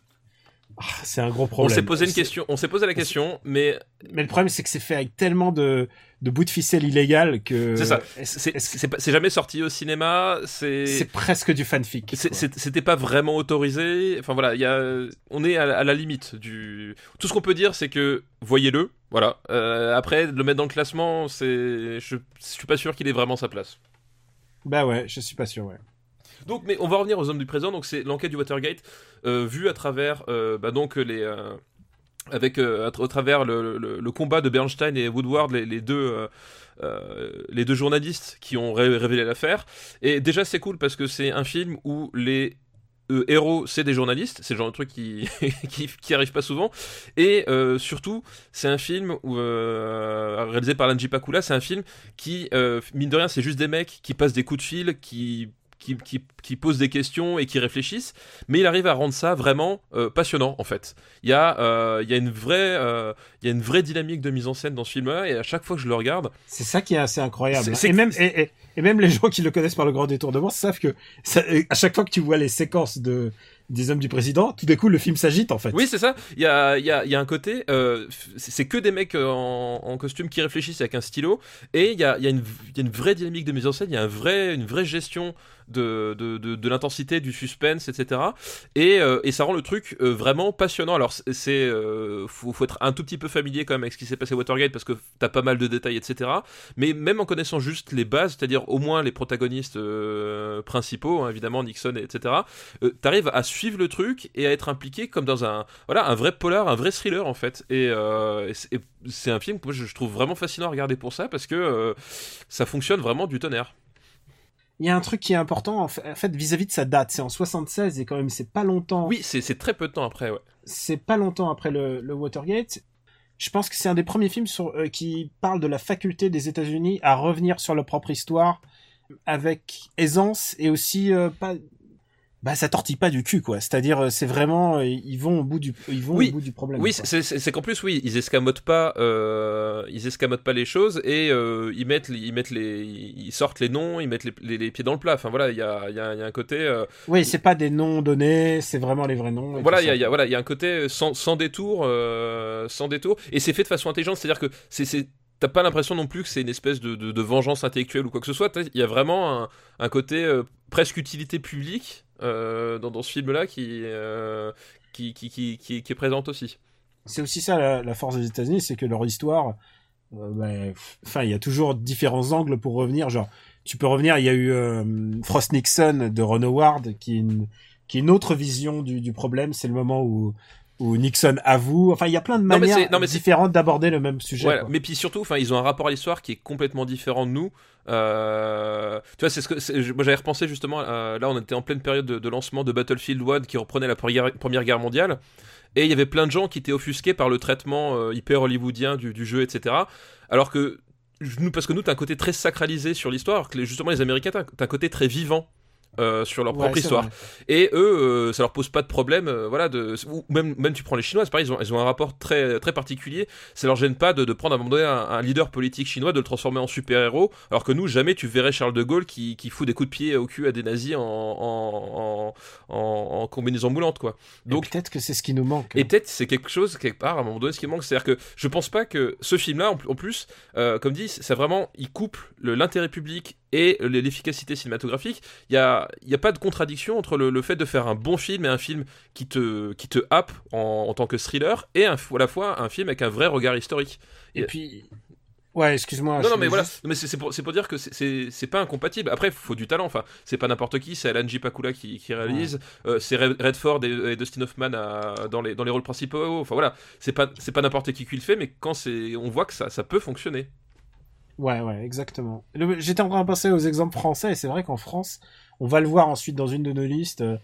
Ah, c'est un gros on problème. s'est posé une question, on s'est posé la question, mais Mais le problème, c'est que c'est fait avec tellement de, de bouts de ficelle illégales que. c'est ça. C'est jamais sorti au cinéma. C'est C'est presque du fanfic. C'était pas vraiment autorisé. Enfin voilà, il y a, on est à, la- à la limite du. Tout ce qu'on peut dire, c'est que voyez-le. Voilà. Euh, après, le mettre dans le classement, c'est, je, je suis pas sûr qu'il ait vraiment sa place. Bah ouais, je suis pas sûr, ouais. Donc, mais on va revenir aux hommes du présent. Donc, c'est l'enquête du Watergate euh, vue à travers, euh, bah, donc les. euh, avec euh, au travers le, combat de Bernstein et Woodward, les, deux, euh, euh, les deux journalistes qui ont ré- révélé l'affaire. Et déjà, c'est cool parce que c'est un film où les héros, c'est des journalistes, c'est le genre de truc qui, qui, arrive pas souvent. Et surtout, c'est un film réalisé par Lanji Pakula, c'est un film qui, mine de rien, c'est juste des mecs qui passent des coups de fil, qui qui, qui, posent des questions et qui réfléchissent, mais il arrive à rendre ça vraiment euh, passionnant en fait. Il y a, euh, une vraie, euh, il y a une vraie dynamique de mise en scène dans ce film-là, et à chaque fois que je le regarde, C'est ça qui est assez incroyable. Et, même, et, et- et même les gens qui le connaissent par le grand détournement savent que ça- à chaque fois que tu vois les séquences de, des hommes du président, tout d'un coup le film s'agite en fait. Oui, c'est ça. Il y a, il y, a, il y a un côté, euh, c'est que des mecs euh, en, en costume qui réfléchissent avec un stylo, et il y a, il y, a une- vraie dynamique de mise en scène, il y a un vrai, une vraie gestion de, de, de, de l'intensité, du suspense, etc. Et, euh, et ça rend le truc euh, vraiment passionnant. Alors, c'est, faut être un tout petit peu familier quand même avec ce qui s'est passé à Watergate parce que t'as pas mal de détails, etc. Mais même en connaissant juste les bases, c'est-à-dire au moins les protagonistes euh, principaux, hein, évidemment Nixon, etc. Euh, t'arrives à suivre le truc et à être impliqué comme dans un voilà un vrai polar, un vrai thriller en fait. Et, euh, et c'est- un film que moi je, trouve vraiment fascinant à regarder pour ça parce que ça fonctionne vraiment du tonnerre. Il y a un truc qui est important en fait vis-à-vis de sa date. C'est en 76 et quand même c'est pas longtemps. Oui, c'est c'est très peu de temps après. Ouais. C'est pas longtemps après le, le Watergate. Je pense que c'est un des premiers films euh, qui parle de la faculté des États-Unis à revenir sur leur propre histoire avec aisance et aussi euh, pas. Bah ça tortille pas du cul quoi. C'est-à-dire euh, c'est vraiment euh, ils vont au bout du ils vont Oui. au bout du problème. Oui, c'est- qu'en plus, oui, ils escamotent pas, euh, ils escamotent pas les choses et euh, ils mettent, ils mettent les, ils sortent les noms, ils mettent les, les- les pieds dans le plat. Enfin voilà, il y a, y, a, y a un côté, euh, Oui, c'est pas des noms donnés, c'est vraiment les vrais noms. voilà, il y a, y voilà, il y a un côté sans, sans détour, sans détour, et c'est fait de façon intelligente, c'est-à-dire que c'est, t'as pas l'impression non plus que c'est une espèce de, de, de vengeance intellectuelle ou quoi que ce soit. Il y a vraiment un, un côté presque utilité publique dans, dans ce film-là qui, euh, qui, qui, qui, qui, est présente aussi. C'est aussi ça la, force des États-Unis, c'est que leur histoire, euh, ben, enfin, il y a toujours différents angles pour revenir. Genre, tu peux revenir. Il y a eu euh, Frost Nixon de Ron Howard, qui est une, qui une autre vision du, du problème. C'est le moment où où Nixon avoue. Enfin, il y a plein de Non, manières non, différentes d'aborder le même sujet. Mais puis surtout, enfin, ils ont un rapport à l'histoire qui est complètement différent de nous. Euh, tu vois, c'est ce que moi j'avais repensé justement. euh, là, on était en pleine période de, de lancement de Battlefield 1 qui reprenait la première, première guerre mondiale, et il y avait plein de gens qui étaient offusqués par le traitement euh, hyper hollywoodien du, du jeu, etc. Alors que nous, parce que nous, t'as un côté très sacralisé sur l'histoire, alors que les- justement les Américains, t'as un côté très vivant. Euh, sur leur Ouais, propre histoire vrai. et eux euh, ça leur pose pas de problème euh, voilà de ou même même tu prends les chinois c'est pareil ils ont, ils ont un rapport très très particulier ça leur gêne pas de, de prendre à un moment donné un, un leader politique chinois de le transformer en super héros alors que nous jamais tu verrais Charles de Gaulle qui, qui fout des coups de pied au cul à des nazis en en, en, en- en combinaison moulante quoi Donc peut-être que c'est ce qui nous manque. et peut-être c'est quelque chose quelque part à un moment donné ce qui manque c'est à dire que je pense pas que ce film là en, plus euh, comme dit ça vraiment il couple le- l'intérêt public et le- l'efficacité cinématographique il y a il y a pas de contradiction entre le, le fait de faire un bon film et un film qui te qui te happe en, en tant que thriller et un, à la fois un film avec un vrai regard historique Et puis, ouais, excuse-moi. non, non, mais voilà. Non, mais c'est pour, pour dire que c'est- pas incompatible. Après, faut du talent. Enfin, c'est pas n'importe qui. C'est Alan J. Pakula qui, qui réalise. Euh, c'est Red- Redford et, et Dustin Hoffman à- dans, les, dans les rôles principaux. Enfin voilà. C'est pas, pas n'importe qui qui le fait, mais quand c'est, on voit que ça, ça peut fonctionner. Ouais, ouais, exactement. J'étais en train de penser aux exemples français, et c'est vrai qu'en France, on va le voir ensuite dans une de nos listes. euh,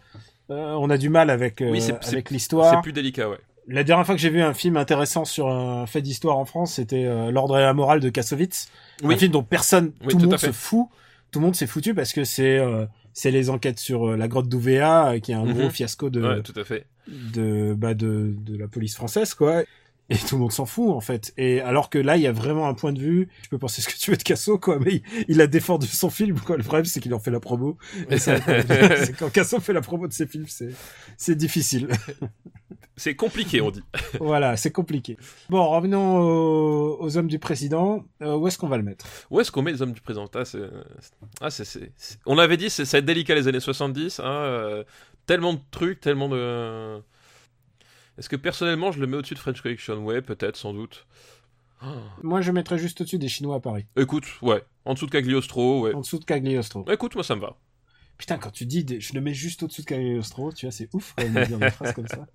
euh, on a du mal avec, euh, Oui, c'est- c'est- avec C'est l'histoire. plus délicat, ouais. La dernière fois que j'ai vu un film intéressant sur un fait d'histoire en France, c'était euh, L'ordre et la morale de Kassovitz. Oui. Un film dont personne, Oui, tout le monde se fout. Tout le monde s'est foutu parce que c'est c'est les enquêtes sur la grotte d'Ouvéa, qui est un Mhm. gros fiasco de, Ouais, tout à fait. de, bah de, de la police française, quoi. Et tout le monde s'en fout, en fait. Et alors que là, il y a vraiment un point de vue. Tu peux penser ce que tu veux de Casso, quoi, mais il, il a défendu son film, quoi. Le problème, c'est qu'il en fait la promo. Et ça, c'est quand Casso fait la promo de ses films, c'est, c'est difficile. C'est compliqué, on dit. voilà, c'est compliqué. Bon, revenons aux, aux hommes du président. Euh, où est-ce qu'on va le mettre? Où est-ce qu'on met les hommes du présent ah, c'est... Ah, c'est- On avait dit, c'est, ça va être délicat les années 70. Hein, euh, tellement de trucs, tellement de. Est-ce que personnellement, je le mets au-dessus de French Connection Ouais, peut-être, sans doute. Ah. Moi, je mettrais juste au-dessus des Chinois à Paris. Écoute, ouais. En dessous de Cagliostro, ouais. En dessous de Cagliostro. Écoute, moi ça me va. Putain, quand tu dis, des- je le mets juste au-dessus de Cagliostro, tu vois, c'est ouf, quand même, de dire des phrases comme ça.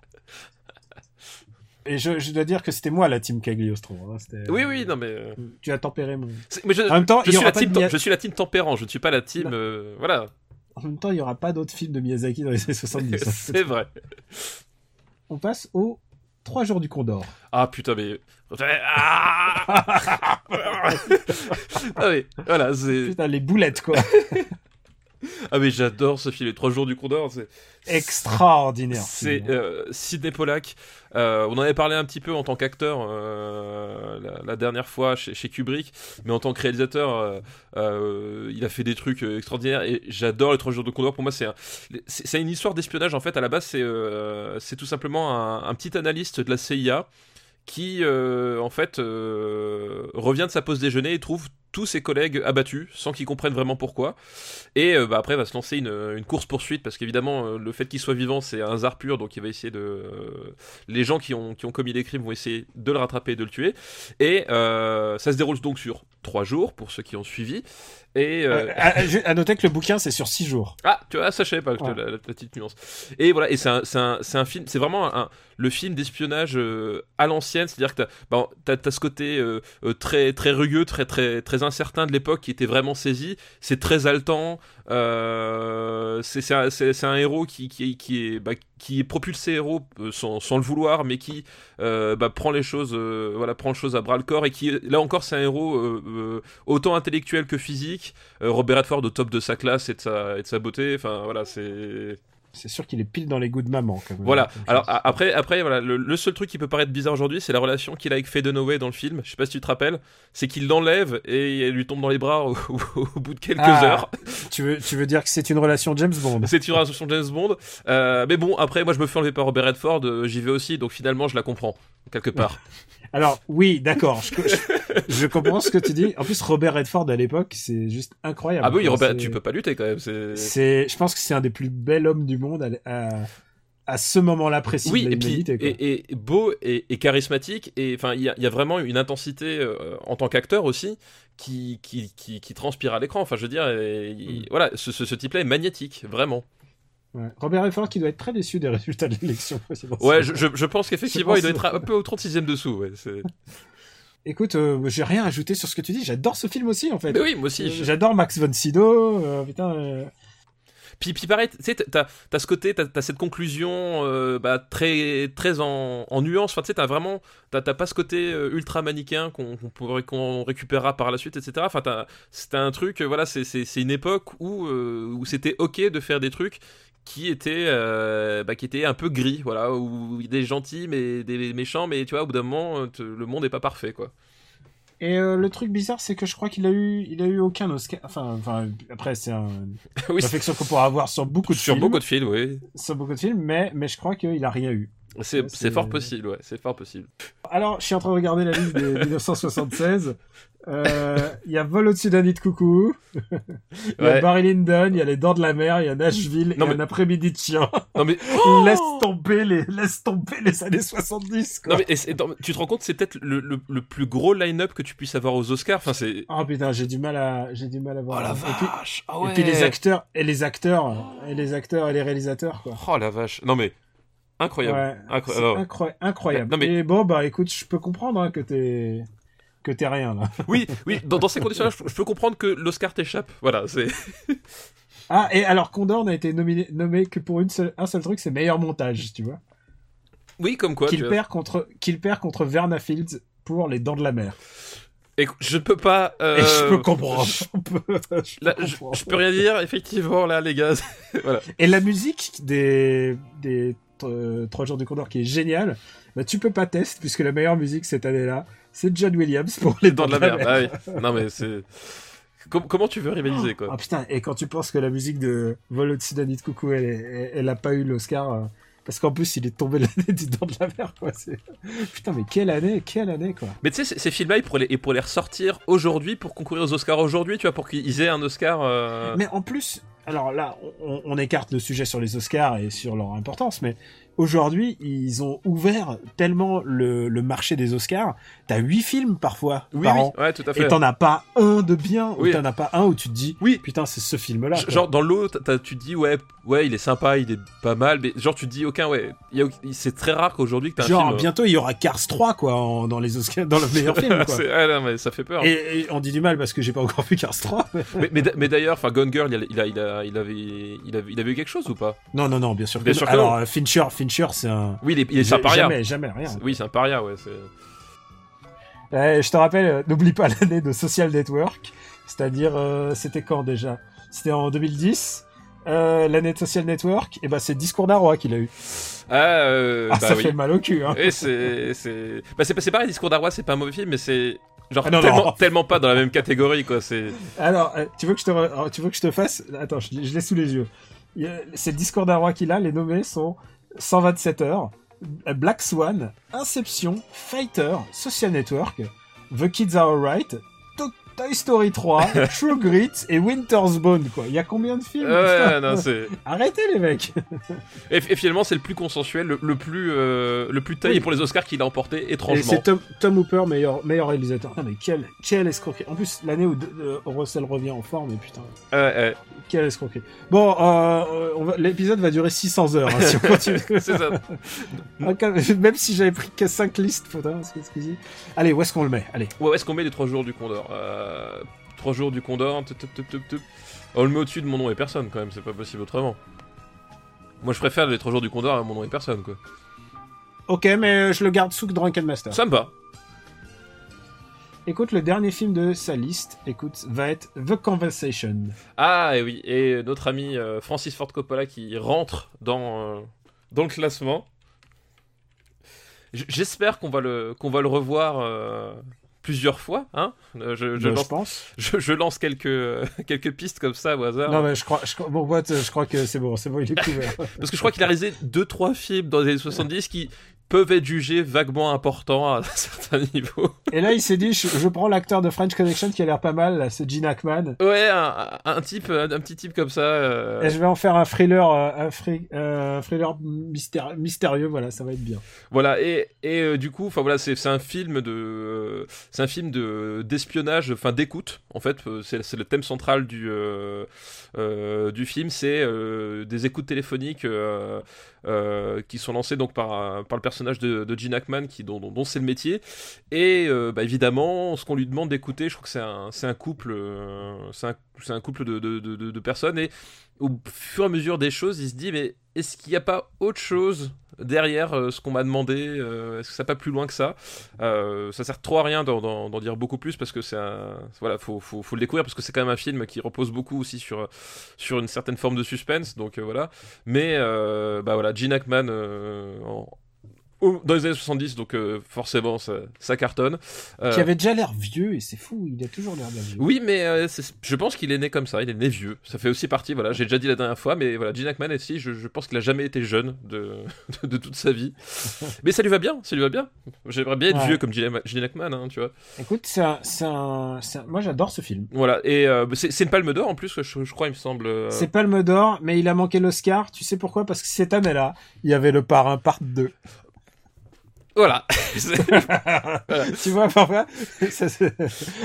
Et je, je dois dire que c'était moi la team Cagliostro. hein, Oui, oui, non, mais. euh, Tu as tempéré mon. mais je, En même temps, je suis la team, de je suis la team tempérant, je ne suis pas la team. Non. euh, voilà, En même temps, il y aura pas d'autres films de Miyazaki dans les années 70. hein. c'est vrai. On passe aux Trois jours du Condor. Ah putain, mais. Ah, ah oui, voilà, c'est. Putain, les boulettes, quoi. Ah, mais j'adore ce film, Les Trois Jours du Condor. C'est. Extraordinaire. C'est euh, Sidney Pollack. Euh, on en avait parlé un petit peu en tant qu'acteur euh, la, la dernière fois chez, chez Kubrick, mais en tant que réalisateur, il a fait des trucs extraordinaires et j'adore les Trois Jours de Condor. Pour moi, c'est un- c'est une histoire d'espionnage en fait. À la base, c'est c'est tout simplement un, un petit analyste de la CIA qui en fait revient de sa pause déjeuner et trouve tous ses collègues abattus sans qu'ils comprennent vraiment pourquoi et euh, bah, après va se lancer une, une course poursuite parce qu'évidemment euh, le fait qu'il soit vivant c'est un hasard pur donc il va essayer de euh, les gens qui ont, qui ont commis les crimes vont essayer de le rattraper et de le tuer et euh, ça se déroule donc sur trois jours pour ceux qui ont suivi et à, noter que le bouquin, c'est sur six jours. ah, tu vois, ça je savais pas, Ouais. la, la- la petite nuance. Et voilà, et c'est un, un, un film, c'est vraiment un, le film d'espionnage à l'ancienne, c'est-à-dire que t'as, bah, t'as ce côté très, très rugueux, très, très, très incertain de l'époque qui était vraiment saisi. C'est très haletant. Euh, c'est, un, héros qui, qui, qui est, bah, qui est propulsé héros euh, sans, sans le vouloir, mais qui euh, bah, prend les choses, voilà, prend les choses à bras le corps et qui, là encore, c'est un héros autant intellectuel que physique. Robert Redford au top de sa classe et de sa, et de sa beauté. Enfin voilà, c'est C'est sûr qu'il est pile dans les goûts de maman, voilà. Comme Alors chose. après, après voilà, le, le seul truc qui peut paraître bizarre aujourd'hui, c'est la relation qu'il a avec Faye Dunaway dans le film. Je sais pas si tu te rappelles, c'est qu'il l'enlève et elle lui tombe dans les bras au, au- au bout de quelques Ah. heures. tu, veux, tu veux dire que c'est une relation James Bond C'est une relation James Bond. Euh, mais bon, après, moi je me fais enlever par Robert Redford, euh, j'y vais aussi, donc finalement je la comprends quelque part. Alors, oui, d'accord. Je, je, je comprends ce que tu dis. En plus, Robert Redford, à l'époque, c'est juste incroyable. ah bah oui, Robert, tu peux pas lutter quand même. C'est je pense que c'est un des plus bels hommes du monde à, à, à ce moment-là précis Oui, de et puis quoi. et, et beau et, et charismatique et enfin il y a, il y a vraiment une intensité euh, en tant qu'acteur aussi qui, qui, qui, qui transpire à l'écran. Enfin je veux dire, et- Mm. voilà, ce, ce, ce type-là est magnétique, vraiment. Ouais. Robert Redford qui doit être très déçu des résultats de l'élection présidentielle. Ouais, je, pense qu'effectivement il doit être un peu au 36e dessous. Ouais, Écoute, euh, j'ai rien à ajouter sur ce que tu dis. J'adore ce film aussi, en fait. Mais oui, moi aussi. Euh, je- J'adore Max von Sydow. euh, putain. euh, Puis, puis pareil, tu sais, t'as as ce côté, t'as as cette conclusion bah, très, très en, en nuance. Enfin, tu sais, t'as vraiment, t'as pas ce côté ultra manichéen qu'on pourrait qu'on récupérera par la suite, etc. Enfin, c'était un truc, voilà, c'est une époque où, où c'était ok de faire des trucs qui étaient, bah, qui étaient un peu gris, voilà, où des gentils mais des méchants, mais tu vois, au bout d'un moment, le monde n'est pas parfait, quoi. Et euh, le truc bizarre, c'est que je crois qu'il a eu, il a eu aucun Oscar. Enfin, enfin après, c'est un... oui, une réflexion qu'on pourra avoir sur beaucoup de sur films. Sur beaucoup de films, oui. Sur beaucoup de films, mais, mais je crois qu'il a rien eu. C'est fort possible, ouais, c'est fort possible. Alors, je suis en train de regarder la liste des 1976. Euh, il y a Vol au-dessus d'un nid de coucou. Il y a Barry Lyndon, il y a Les Dents de la Mer, il y a Nashville, il y a Un après-midi de chien. Non mais laisse tomber les laisse tomber les années 70 quoi. Non mais tu te rends compte c'est peut-être le, le, plus gros line-up que tu puisses avoir aux Oscars. Enfin c'est. Oh putain j'ai du mal à j'ai du mal à voir. Oh la vache. Ah et puis, les acteurs et les acteurs et les acteurs et les réalisateurs quoi. Oh la vache. Non mais incroyable. incroyable. incroyable. Non, mais... Et bon bah écoute je peux comprendre hein, que t'es que t'es rien là. Oui, oui, dans, ces conditions-là, je, peux comprendre que l'Oscar t'échappe. Voilà, c'est. ah, et alors Condor n'a été nommé, nommé que pour une seule, un seul truc, c'est meilleur montage, tu vois. Oui, comme quoi. Qu'il perd contre, qu'il perd contre Verna Fields pour Les Dents de la Mer. Et je ne peux pas. Euh... Et je peux comprendre. Je, je, peux, rien dire, effectivement, là, les gars. voilà. Et la musique des, des euh, trois jours du Condor qui est géniale, bah, tu peux pas tester puisque la meilleure musique cette année-là, c'est John Williams pour les dents de la, mer. Ah oui. Non mais c'est comment tu veux rivaliser quoi? Ah putain et quand tu penses que la musique de Vol au-dessus de coucou elle, elle, a pas eu l'Oscar euh, parce qu'en plus il est tombé l'année du dents de la mer quoi putain mais quelle année quelle année quoi mais tu sais ces films là ils pourraient les, les ressortir aujourd'hui pour concourir aux Oscars aujourd'hui tu vois pour qu'ils aient un Oscar euh. mais en plus alors là on, écarte le sujet sur les Oscars et sur leur importance mais aujourd'hui, ils ont ouvert tellement le, le marché des Oscars. T'as huit films parfois oui, par oui, an. Ouais, tout à fait. Et t'en as pas un de bien, ou t'en as pas un où tu te dis, oui, putain, c'est ce film-là. Genre dans l'autre, tu te dis, ouais, ouais, il est sympa, il est pas mal, mais genre tu te dis, aucun, ouais, c'est très rare qu'aujourd'hui que t'as un genre, film. Genre bientôt il y aura Cars 3 quoi dans les Oscars, dans le meilleur film. Quoi. ah, non, mais ça fait peur. Et, on dit du mal parce que j'ai pas encore vu Cars 3. mais, mais, d'ailleurs, enfin, Gone Girl, il a, il a, il avait, il avait, il avait eu quelque chose ou pas? Non, non, non, bien sûr. Bien sûr Alors Fincher, Fincher, c'est un oui, il est, un paria. Jamais, jamais, rien. Oui, c'est un paria, ouais. je te rappelle, euh, n'oublie pas l'année de Social Network. C'est-à-dire, euh, c'était quand déjà? C'était en 2010. Euh, l'année de Social Network, et ben c'est Discours d'un roi qu'il a eu. Ah, ah bah ça fait mal au cul. Hein. Et c'est, c'est, bah c'est, pareil. Discours d'un roi, c'est pas un mauvais film, mais c'est genre ah tellement, tellement, pas dans la même catégorie, quoi. C'est. Alors, tu veux que je te, tu veux que je te fasse? Attends, je, je l'ai sous les yeux. C'est le Discours d'un roi qu'il a. Les nommés sont 127 heures, Black Swan, Inception, Fighter, Social Network, The Kids Are Alright, Toy Story 3, True Grit et Winter's Bone, quoi. Il y a combien de films non. Arrêtez les mecs et, finalement, c'est le plus consensuel, le, plus, euh, le plus taillé pour les Oscars qu'il a emporté, étrangement. C'est Tom, Hooper, meilleur, meilleur réalisateur. Non mais quel, quel escroquerie. En plus, l'année où euh, Russell revient en forme, et putain... Euh, quel escroquerie. Bon, euh, l'épisode va durer 600 heures, hein, si on continue. c'est ça. Même si j'avais pris que 5 listes, faudra, Allez, où est-ce qu'on le met? Allez. Où est-ce qu'on met les 3 jours du Condor? 3 jours du Condor, on le met au-dessus de mon nom et personne quand même, c'est pas possible autrement. Moi je préfère les 3 jours du Condor à mon nom et personne quoi. Ok, mais je le garde sous Drunken Master. Ça me va. Écoute, le dernier film de sa liste, écoute, va être The Conversation. Ah, et oui, et notre ami euh, Francis Ford Coppola qui rentre dans, euh, dans le classement. J'espère qu'on va le qu'on va le revoir euh, plusieurs fois. Hein euh, je, je, lance, pense. Je, lance quelques, quelques pistes comme ça au hasard. Non, mais je crois, je, bon, je crois que c'est bon, c'est bon, il est couvert. Parce que je crois qu'il a réalisé 2-3 films dans les années 70 qui peuvent être jugés vaguement importants à un certain niveau. Et là, il s'est dit, je, prends l'acteur de French Connection qui a l'air pas mal, c'est Gene Hackman. Ouais, un, type, un, petit type comme ça. Euh. Et je vais en faire un thriller, euh, un, thriller mystérieux, voilà, ça va être bien. Voilà, et, et euh, du coup, enfin voilà, c'est un film de, c'est un film de d'espionnage, enfin d'écoute. En fait, c'est le thème central du du film, c'est des écoutes téléphoniques qui sont lancées donc par par le personnage de, de Gene Hackman, qui, dont, dont, c'est le métier. Et euh, bah, évidemment, ce qu'on lui demande d'écouter, je crois que c'est un, un couple, euh, c'est un, un couple de, de, de, personnes, et au fur et à mesure des choses, il se dit, mais est-ce qu'il n'y a pas autre chose derrière euh, ce qu'on m'a demandé Est-ce que ça pas plus loin que ça? Ça sert trop à rien d'en, dire beaucoup plus parce que c'est un, voilà, faut, faut, faut le découvrir parce que c'est quand même un film qui repose beaucoup aussi sur sur une certaine forme de suspense, donc voilà. Mais bah voilà, Gene Hackman en- au- dans les années 70, donc euh, forcément ça, ça cartonne. Euh, Qui avait déjà l'air vieux et c'est fou, il a toujours l'air bien vieux. oui, mais euh, je pense qu'il est né comme ça, il est né vieux. Ça fait aussi partie, voilà, j'ai déjà dit la dernière fois, mais voilà, Gene Hackman aussi, je, je pense qu'il a jamais été jeune de, de, de toute sa vie. mais ça lui va bien, ça lui va bien. J'aimerais bien être Ouais. vieux comme Gene Gene Hackman, hein, tu vois. Écoute, c'est un, un, un- moi j'adore ce film. Voilà, et euh, c'est c'est une palme d'or en plus, je, je crois, il me semble. C'est Palme d'Or, mais il a manqué l'Oscar. Tu sais pourquoi? Parce que cette année-là, il y avait le parrain part 2. Voilà. Tu vois Ça, c'est-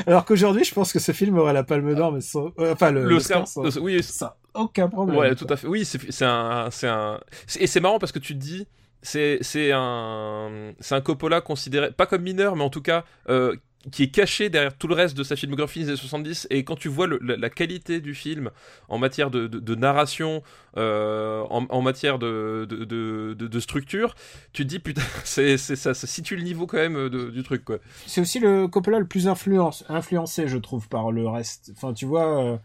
Alors qu'aujourd'hui, je pense que ce film aurait la Palme d'Or, mais sans... euh, enfin le L'Oscar, sans... oui, sans aucun problème. Ouais, tout à fait. Oui, c'est un, un, et c'est marrant parce que tu te dis, c'est, un, un Coppola considéré pas comme mineur, mais en tout cas euh, qui est caché derrière tout le reste de sa filmographie des années 70. Et quand tu vois la, qualité du film en matière de, de- narration, euh, en, matière de, de, structure, tu te dis putain, c'est, ça, ça situe le niveau quand même de- du truc quoi. C'est aussi le Coppola le plus influencé, je trouve, par le reste. Enfin, tu vois, euh,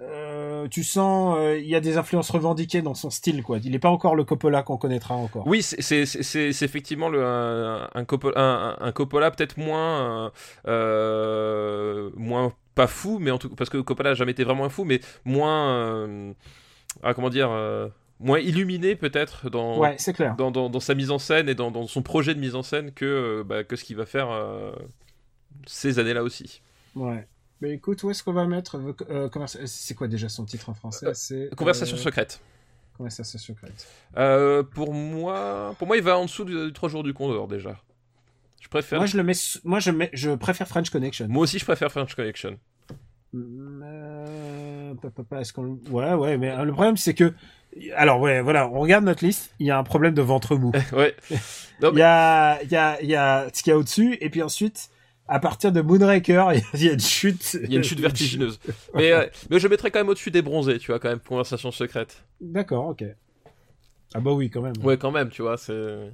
euh, tu sens, euh, il y a des influences revendiquées dans son style, quoi. Il n'est pas encore le Coppola qu'on connaîtra encore. Oui, c'est- effectivement le, un, un, Coppola, un, un Coppola peut-être moins, euh, moins pas fou, mais en tout parce que Coppola a jamais été vraiment un fou, mais moins, ah, comment dire, moins illuminé peut-être dans, Ouais, dans, dans, dans sa mise en scène et dans, dans son projet de mise en scène que, bah, que ce qu'il va faire euh, ces années-là aussi. Ouais. Mais écoute, où est-ce qu'on va mettre euh, euh, conversa- C'est quoi déjà son titre en français? Euh, C'est Conversation euh, secrète. Conversation secrète. Euh, pour moi, pour moi, il va en dessous du, du 3 jours du Condor déjà. Je préfère. Moi, je le mets. Moi, je mets. Je préfère French Connection. Moi aussi, je préfère French Connection. Mm, euh, est-ce qu'on- Ouais, ouais, mais euh, le problème c'est que. Alors ouais, voilà, on regarde notre liste. Il y a un problème de ventre mou. ouais. Non, Il y a, il y a, il y a ce qu'il y a au-dessus, et puis ensuite, à partir de Moonraker, il y a une chute. Il y a une chute vertigineuse. mais, euh, mais je mettrais quand même au-dessus des bronzés, tu vois, quand même, conversation secrète. D'accord, ok. Ah bah oui, quand même. Ouais, quand même, tu vois, c'est.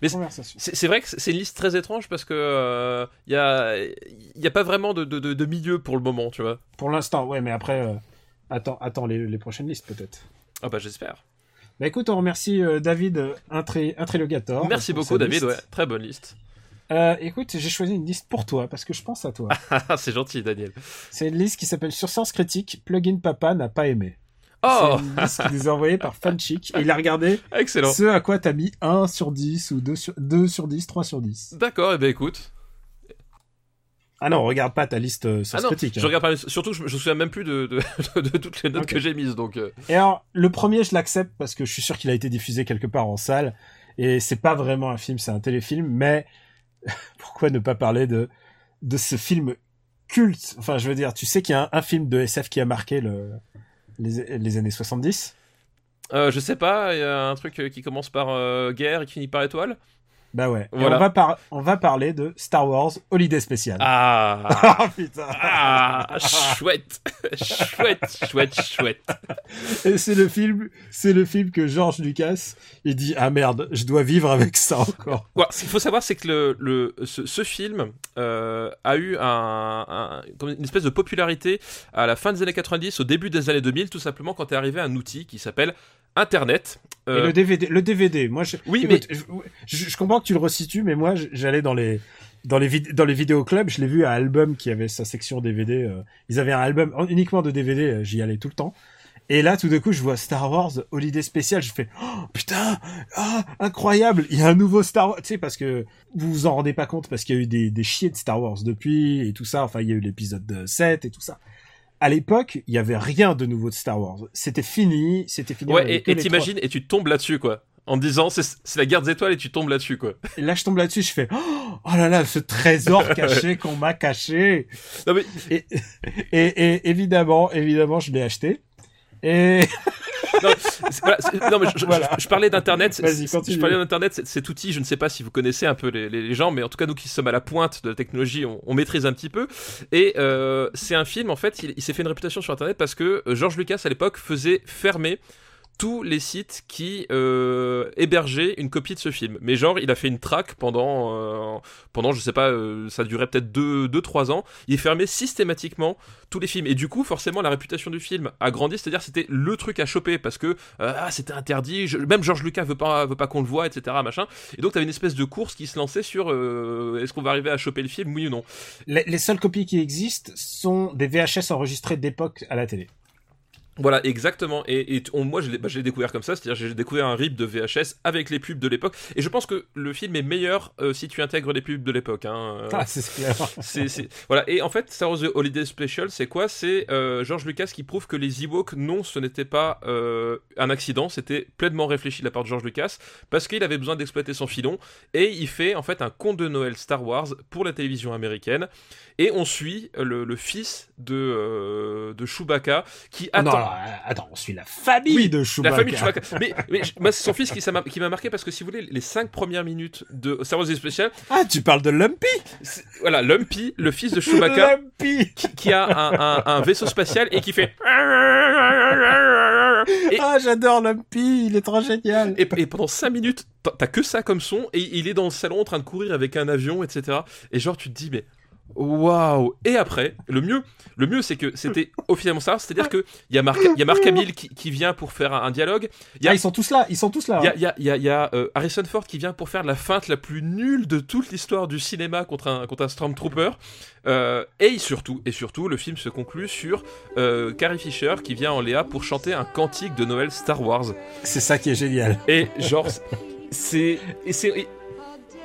mais. C'est vrai que c'est une liste très étrange parce que euh, il y a y a pas vraiment de, de, de, de milieu pour le moment, tu vois. Pour l'instant, ouais, mais après, euh, attends, attends les, les prochaines listes peut-être. Ah bah j'espère. Bah écoute, on remercie euh, David Intrilogator. Merci beaucoup David, liste. ouais, très bonne liste. Euh, écoute, j'ai choisi une liste pour toi parce que je pense à toi. Ah, c'est gentil Daniel. C'est une liste qui s'appelle Sur Sens Critique, Plugin Papa n'a pas aimé. Oh, C'est une liste qui nous est envoyée par Fanchic et il a regardé excellent. ce à quoi t'as mis 1 sur 10 ou 2 sur, 2 sur 10, 3 sur 10. D'accord, et ben écoute. Ah non, regarde pas ta liste euh, Sens Ah non, Critique. hein. je regarde pas, surtout je, je me souviens même plus de, de, de toutes les notes que j'ai mises, donc. euh, Et alors, le premier, je l'accepte parce que je suis sûr qu'il a été diffusé quelque part en salle. Et c'est pas vraiment un film, c'est un téléfilm, mais pourquoi ne pas parler de, de ce film culte? Enfin, je veux dire, tu sais qu'il y a un, film de SF qui a marqué le, les, les années 70 euh, je sais pas, il y a un truc euh, qui commence par euh, guerre et qui finit par étoile. Bah ouais. Voilà. on, va par- on va parler de Star Wars Holiday Special. Ah, Ah, putain ah, chouette, chouette, chouette, chouette. Et c'est le film, c'est le film que George Lucas, il dit ah merde, je dois vivre avec ça encore. Ouais, ce qu'il faut savoir, c'est que le, le, ce, ce film euh, a eu un, une espèce de popularité à la fin des années 90, au début des années 2000, tout simplement quand est arrivé un outil qui s'appelle Internet. Et Euh, le DVD, le DVD, moi je, Oui, écoute, je, je- je comprends que tu le resitues, mais moi j'allais dans les dans les vid- dans les vidéoclubs, je l'ai vu à Album qui avait sa section DVD. euh, ils avaient un album uniquement de DVD, euh, j'y allais tout le temps. Et là, tout d'un coup, je vois Star Wars Holiday Special, je fais oh, putain, ah, incroyable, il y a un nouveau Star Wars, tu sais parce que vous vous en rendez pas compte parce qu'il y a eu des des chiés de Star Wars depuis et tout ça. Enfin, il y a eu l'épisode 7 et tout ça. À l'époque, il y avait rien de nouveau de Star Wars. C'était fini, c'était fini. ouais, et t'imagines, et tu tombes là-dessus, quoi. En disant, c'est la guerre des étoiles et tu tombes là-dessus, quoi. Et là, je tombe là-dessus, je fais oh, oh là là, ce trésor caché qu'on m'a caché. Non, mais Et, et, et évidemment, évidemment, je l'ai acheté. Et non, voilà, mais je, je- Voilà. je parlais d'internet. Je parlais d'internet, cet outil. Je ne sais pas si vous connaissez un peu les, gens, mais en tout cas nous qui sommes à la pointe de la technologie, on, on maîtrise un petit peu. Et euh, c'est un film en fait. Il, il s'est fait une réputation sur internet parce que euh, George Lucas à l'époque faisait fermer tous les sites qui euh, hébergeaient une copie de ce film. Mais genre, il a fait une track pendant, euh, pendant je sais pas, euh, ça durait peut-être 2-3 ans. Il fermait systématiquement tous les films. Et du coup, forcément, la réputation du film a grandi, c'est-à-dire c'était le truc à choper parce que euh, ah, c'était interdit, je- même George Lucas veut pas, veut pas qu'on le voit, etc. Machin. Et donc, t'avais une espèce de course qui se lançait sur euh, est-ce qu'on va arriver à choper le film, oui ou non? Les, les seules copies qui existent sont des VHS enregistrés d'époque à la télé. Voilà, exactement. Et, et on- moi, je l'ai bah, je l'ai découvert comme ça, c'est-à-dire j'ai découvert un rip de VHS avec les pubs de l'époque. Et je pense que le film est meilleur euh, si tu intègres les pubs de l'époque. Hein. Euh, Ah, c'est clair. c'est, Voilà. Et en fait, Star Wars The Holiday Special, c'est quoi? C'est euh, George Lucas qui prouve que les Ewoks, non, ce n'était pas euh, un accident, c'était pleinement réfléchi de la part de George Lucas, parce qu'il avait besoin d'exploiter son filon, et il fait en fait un conte de Noël Star Wars pour la télévision américaine, et on suit le, le fils de, euh, de Chewbacca, qui non, attend... alors, euh, attends, on suit la famille Oui, de La Chewbacca. famille de Chewbacca. Mais, moi, c'est son fils qui, ça m'a- qui m'a marqué parce que si vous voulez, les cinq premières minutes de Star Wars Special, Ah, tu parles de Lumpy voilà, Lumpy, le fils de Chewbacca, Lumpy qui, qui a un, un- un vaisseau spatial et qui fait. Et, Ah, j'adore Lumpy, il est trop génial. et, et pendant 5 minutes, t'as- t'as que ça comme son, et il est dans le salon en train de courir avec un avion, etc. Et genre, tu te dis, mais. Waouh Et après, le mieux, le mieux, c'est que c'était officiellement ça, c'est-à-dire que il y a Marc, il y a Marc Hamill qui, qui vient pour faire un, un dialogue. Il y a Ah, ils sont tous là, ils sont tous là. Il y hein. a, il y a- il y a- il y a, euh, Harrison Ford qui vient pour faire la feinte la plus nulle de toute l'histoire du cinéma contre un, contre un Stormtrooper. Euh, et surtout, et surtout, le film se conclut sur euh, Carrie Fisher qui vient en Léa pour chanter un cantique de Noël Star Wars. C'est ça qui est génial. Et genre, c'est. Et c'est.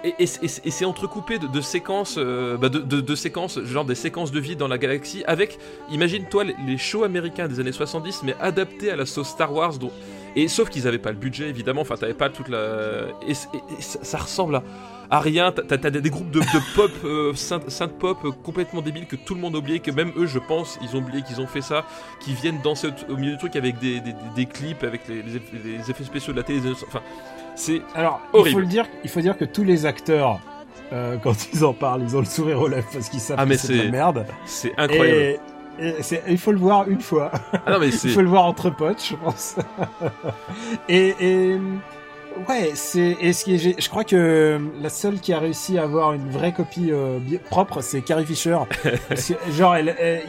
Et- c'est entrecoupé de, de séquences, euh, bah, de, séquences, genre des séquences de vie dans la galaxie, avec, imagine-toi, les, shows américains des années 70, mais adaptés à la sauce Star Wars. et sauf qu'ils avaient pas le budget, évidemment, enfin, t'avais pas toute la. Et, ça, ressemble à, rien. T'as, des, groupes de, pop, euh, synth, pop euh, complètement débiles que tout le monde a oublié, que même eux, je pense, ils ont oublié qu'ils ont fait ça, qui viennent danser au, milieu du truc avec des, clips, avec les, les eff- les effets spéciaux de la télé. Enfin, c'est. Alors, il Horrible. faut, le dire, il faut dire que tous les acteurs, euh, quand ils en parlent, ils ont le sourire aux lèvres parce qu'ils savent Ah, que mais c'est de la merde. C'est incroyable. Et, il faut le voir une fois. Ah non, mais Il faut le voir entre potes, je pense. et, et ouais, c'est et ce qui est, je crois que la seule qui a réussi à avoir une vraie copie euh, propre, c'est Carrie Fisher. Parce que, genre, elle, elle-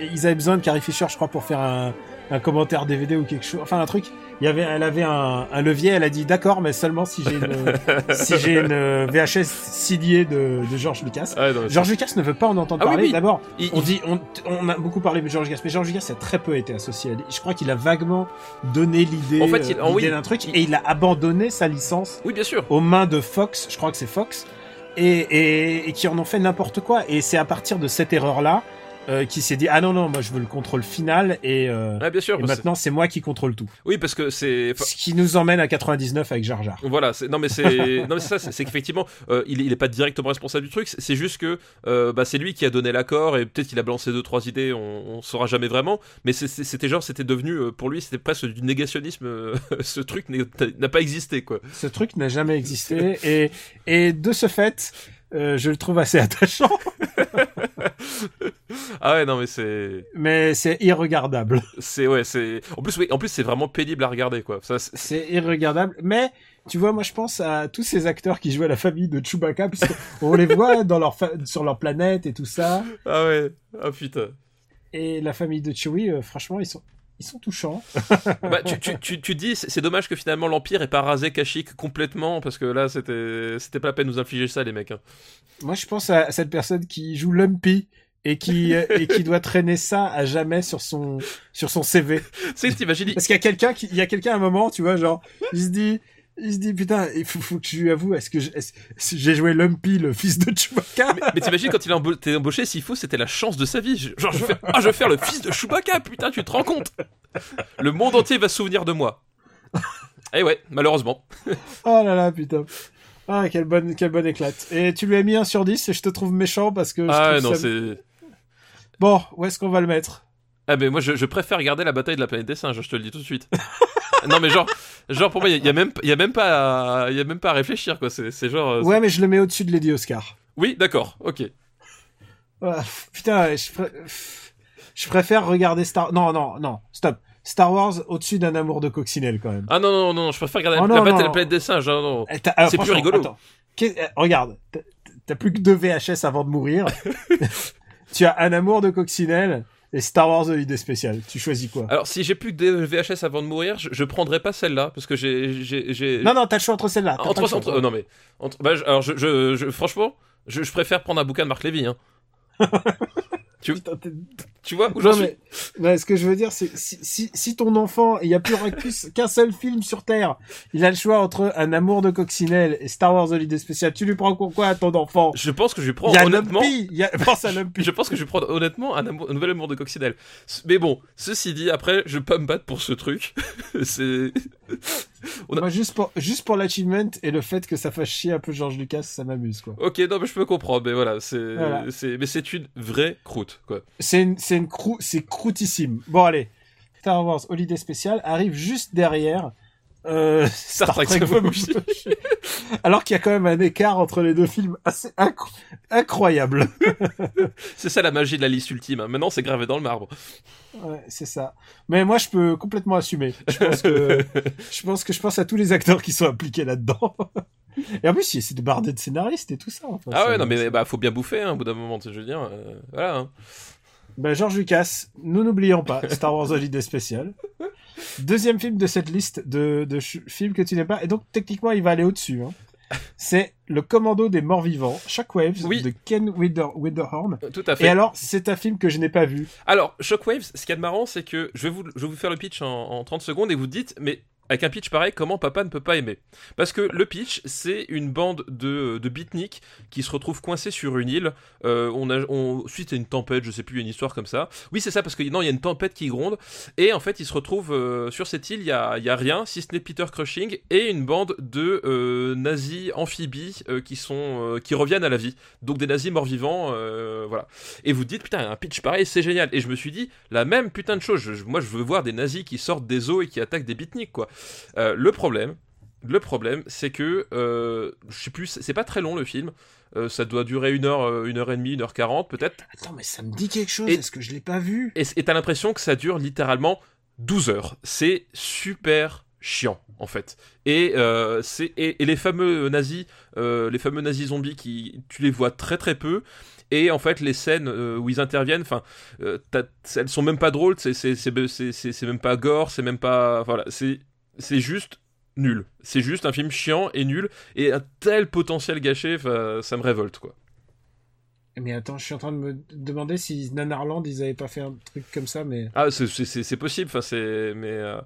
ils, ils avaient besoin de Carrie Fisher, je crois, pour faire un, un commentaire DVD ou quelque chose. Enfin, un truc. Il y avait, elle avait un, un levier. Elle a dit d'accord, mais seulement si j'ai une, si j'ai une euh, VHS signée de, de George Lucas. Ah non, George Lucas ne veut pas en entendre Ah parler. oui. D'abord, Il- on dit, on, on a beaucoup parlé de George Lucas, mais George Lucas a très peu été associé. à Je crois qu'il a vaguement donné l'idée, En fait, il- euh, oh oui, d'un truc, et il a abandonné sa licence Oui, bien sûr. aux mains de Fox. Je crois que c'est Fox, et, et, et qui en ont fait n'importe quoi. Et c'est à partir de cette erreur-là euh, qu'il s'est dit ah non non, moi je veux le contrôle final, et, euh, Ah, bien sûr. et maintenant c'est moi qui contrôle tout. Oui, parce que c'est. Ce qui nous emmène à 99 avec Jar Jar. Voilà, c'est- non mais c'est non mais ça, c'est qu'effectivement euh, il, il est pas directement responsable du truc. C'est juste que euh, bah, c'est lui qui a donné l'accord et peut-être qu'il a balancé deux trois idées, on, on saura jamais vraiment. Mais c'était genre c'était devenu euh, pour lui c'était presque du négationnisme. euh, ce truc n'a pas existé quoi. Ce truc n'a jamais existé, et, et de ce fait, euh, je le trouve assez attachant. Ah ouais non mais c'est mais c'est irregardable. c'est ouais c'est en plus oui en plus c'est vraiment pénible à regarder quoi. Ça c'est- irregardable, mais tu vois, moi je pense à tous ces acteurs qui jouent à la famille de Chewbacca, puisqu'on les voit dans leur fa- sur leur planète et tout ça. ah ouais ah putain. Et la famille de Chewie, euh, franchement, ils sont ils sont touchants. Bah, tu, tu, tu, tu dis, c'est c'est dommage que finalement l'Empire ait pas rasé Kashyyyk complètement, parce que là, c'était c'était pas la peine de nous infliger ça, les mecs. hein. Moi, je pense à cette personne qui joue Lumpy et qui euh, et qui doit traîner ça à jamais sur son sur son CV. Sais, t'imagines, Parce qu'il y a quelqu'un qui il y a quelqu'un à un moment, tu vois, genre il se dit il se dit putain, il faut, faut que je lui avoue, est-ce que j'ai joué Lumpy, le fils de Chewbacca mais, mais t'imagines quand il a embauché, s'il faut, c'était la chance de sa vie. Genre, je vais faire, ah, je vais faire le fils de Chewbacca, putain, tu te rends compte Le monde entier va se souvenir de moi. Et ouais, malheureusement. Oh là là, putain. Ah, quelle bonne, quelle bonne éclate. Et tu lui as mis un sur 10 et je te trouve méchant parce que je Ah non, ça- c'est. Bon, où est-ce qu'on va le mettre? Ah, mais moi, je, je préfère regarder la bataille de la planète des singes, je te le dis tout de suite. non, mais genre, genre pour moi, il y, a même, il y a même pas, à- il y a même pas à réfléchir, quoi. C'est genre. euh, Ouais, mais je le mets au-dessus de Lady Oscar. Oui, d'accord, ok. Putain, je, je préfère regarder Star... Non, non, non, stop. Star Wars au-dessus d'un amour de coccinelle, quand même. Ah non, non, non, je préfère regarder Oh, la non, bataille non. la planète des singes. hein, non. Eh, C'est plus rigolo. eh, regarde, t'as plus que deux VHS avant de mourir. tu as un amour de coccinelle et Star Wars Holiday Spécial. Tu choisis quoi Alors, si j'ai plus que des VHS avant de mourir, je, je prendrai pas celle-là, parce que j'ai. Non, non, t'as le choix entre pas Entre, entre- euh, non mais entre, bah, alors je, je, je- franchement je, je préfère prendre un bouquin de Marc Lévy hein. Putain, tu vois où j'en Non, suis mais, mais ce que je veux dire, c'est si, si, si ton enfant, il y a plus qu'un seul film sur Terre, il a le choix entre un amour de coccinelle et Star Wars Holiday Spécial. Tu lui prends quoi, quoi à ton enfant? Je pense que je vais Il prendre y a honnêtement y a pense à je pense que je vais prendre honnêtement un, amour- un nouvel amour de coccinelle. Mais bon ceci dit après je vais pas me battre pour ce truc. C'est On a- Moi, juste pour, juste pour l'achievement et le fait que ça fasse chier un peu George Lucas, ça m'amuse, quoi. ok non mais je peux comprendre mais voilà c'est Voilà. mais c'est une vraie croûte quoi C'est une, c'est une crou, c'est croûtissime. Bon, allez. Star Wars Holiday Spécial arrive juste derrière, euh, Star, Trek Trek. Alors qu'il y a quand même un écart entre les deux films assez incro- incroyable. c'est ça la magie de la liste ultime hein. maintenant c'est gravé dans le marbre Ouais, c'est ça. Mais moi, je peux complètement assumer. Je pense que, je pense que je pense à tous les acteurs qui sont impliqués là-dedans. Et en plus, il- c'est des bardés de scénaristes et tout ça. enfin, ah ouais non mais bah faut bien bouffer hein, au bout d'un moment je veux dire euh, voilà hein. Ben, George Lucas, nous n'oublions pas Star Wars Holiday Special. Deuxième film de cette liste de, films que tu n'aimes pas. Et donc, techniquement, il va aller au-dessus. hein. C'est Le Commando des Morts Vivants, Shockwaves, Oui. de Ken Wider- Widerhorn. tout à fait Et alors, c'est un film que je n'ai pas vu. Alors, Shockwaves, ce qu'il y a de marrant, c'est que je vais, vous, je vais vous faire le pitch en, en 30 secondes et vous dites, mais avec un pitch pareil, comment papa ne peut pas aimer? Parce que le pitch, c'est une bande de, de beatniks qui se retrouvent coincés sur une île. Euh, on a, on, une tempête, je sais plus, une histoire comme ça. Oui, c'est ça, parce que non, il y a une tempête qui gronde. Et en fait, ils se retrouvent euh, sur cette île, il y a, a rien, si ce n'est Peter Crushing et une bande de euh, nazis amphibies euh, qui, sont, euh, qui reviennent à la vie. Donc des nazis morts-vivants, euh, voilà. Et vous dites, putain, un pitch pareil, c'est génial. Et je me suis dit, la même putain de chose. Moi, je veux voir des nazis qui sortent des eaux et qui attaquent des beatniks, quoi. Euh, le problème, le problème, c'est que, euh, je sais plus, c'est pas très long le film. Euh, ça doit durer une heure, une heure et demie, une heure quarante, peut-être. Attends, mais ça me dit quelque chose. Est-ce que je l'ai pas vu? Et t'as l'impression que ça dure littéralement 12 heures. C'est super chiant en fait. Et, euh, c'est et, et les fameux nazis, les fameux nazis zombies qui tu les vois très très peu. Et en fait, les scènes où ils interviennent, enfin, euh, elles sont même pas drôles. C'est c'est c'est c'est- c'est- c'est même pas gore. C'est même pas voilà. C'est c'est juste nul. C'est juste un film chiant et nul et un tel potentiel gâché. Ça me révolte quoi. Mais attends, je suis en train de me demander si Nanarland, ils avaient pas fait un truc comme ça, mais... Ah, c'est- possible, enfin, c'est. Mais, euh,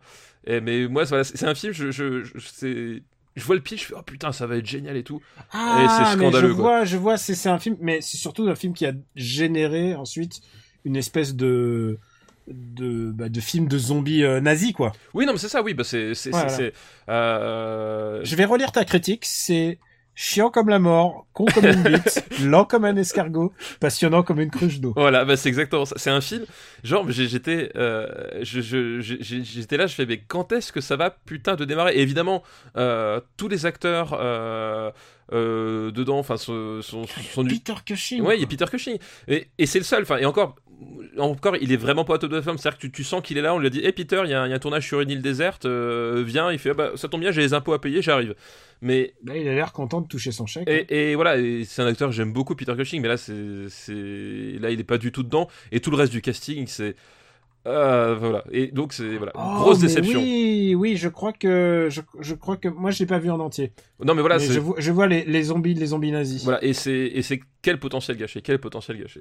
et- mais moi, voilà, c'est un film, je, je, je, vois le pitch, je fais, oh putain, ça va être génial et tout. Ah, c'est mais je scandaleux, quoi. vois, je vois, c'est c'est un film, mais c'est surtout un film qui a généré ensuite une espèce de de bah, de film de zombies euh, nazis quoi. Oui, non, mais c'est ça, oui, bah, c'est. c'est- Voilà. c'est- euh, Je vais relire ta critique, c'est chiant comme la mort, con comme une bite, lent comme un escargot, passionnant comme une cruche d'eau. Voilà, bah, c'est exactement ça. C'est un film, genre, j'étais euh, je- je- j'ai- j'étais là, je fais, mais quand est-ce que ça va putain de démarrer? Et évidemment, euh, tous les acteurs euh, euh, dedans, enfin, sont du- Peter Cushing. Ouais, il y a. Peter Cushing. Et, et c'est le seul. Enfin, et encore, encore, il est vraiment pas au top de la forme. C'est-à-dire que tu, tu sens qu'il est là. On lui a dit, hé Peter, il y, a un- il y a un tournage sur une île déserte. euh, viens. Il fait, ah bah, ça tombe bien, j'ai les impôts à payer, j'arrive. Mais Là, il a l'air content de toucher son chèque. et, et voilà, c'est un acteur que j'aime beaucoup, Peter Cushing. Mais là, c'est, là, il est pas du tout dedans. Et tout le reste du casting, c'est, euh, voilà. Et donc c'est voilà, Oh, grosse déception. Oui, oui, je crois que je, je crois que moi je l'ai pas vu en entier. Non, mais voilà, Mais c'est, je, vois, je vois les, les zombies, les zombies nazis. voilà, et c'est, et c'est quel potentiel gâché, quel potentiel gâché.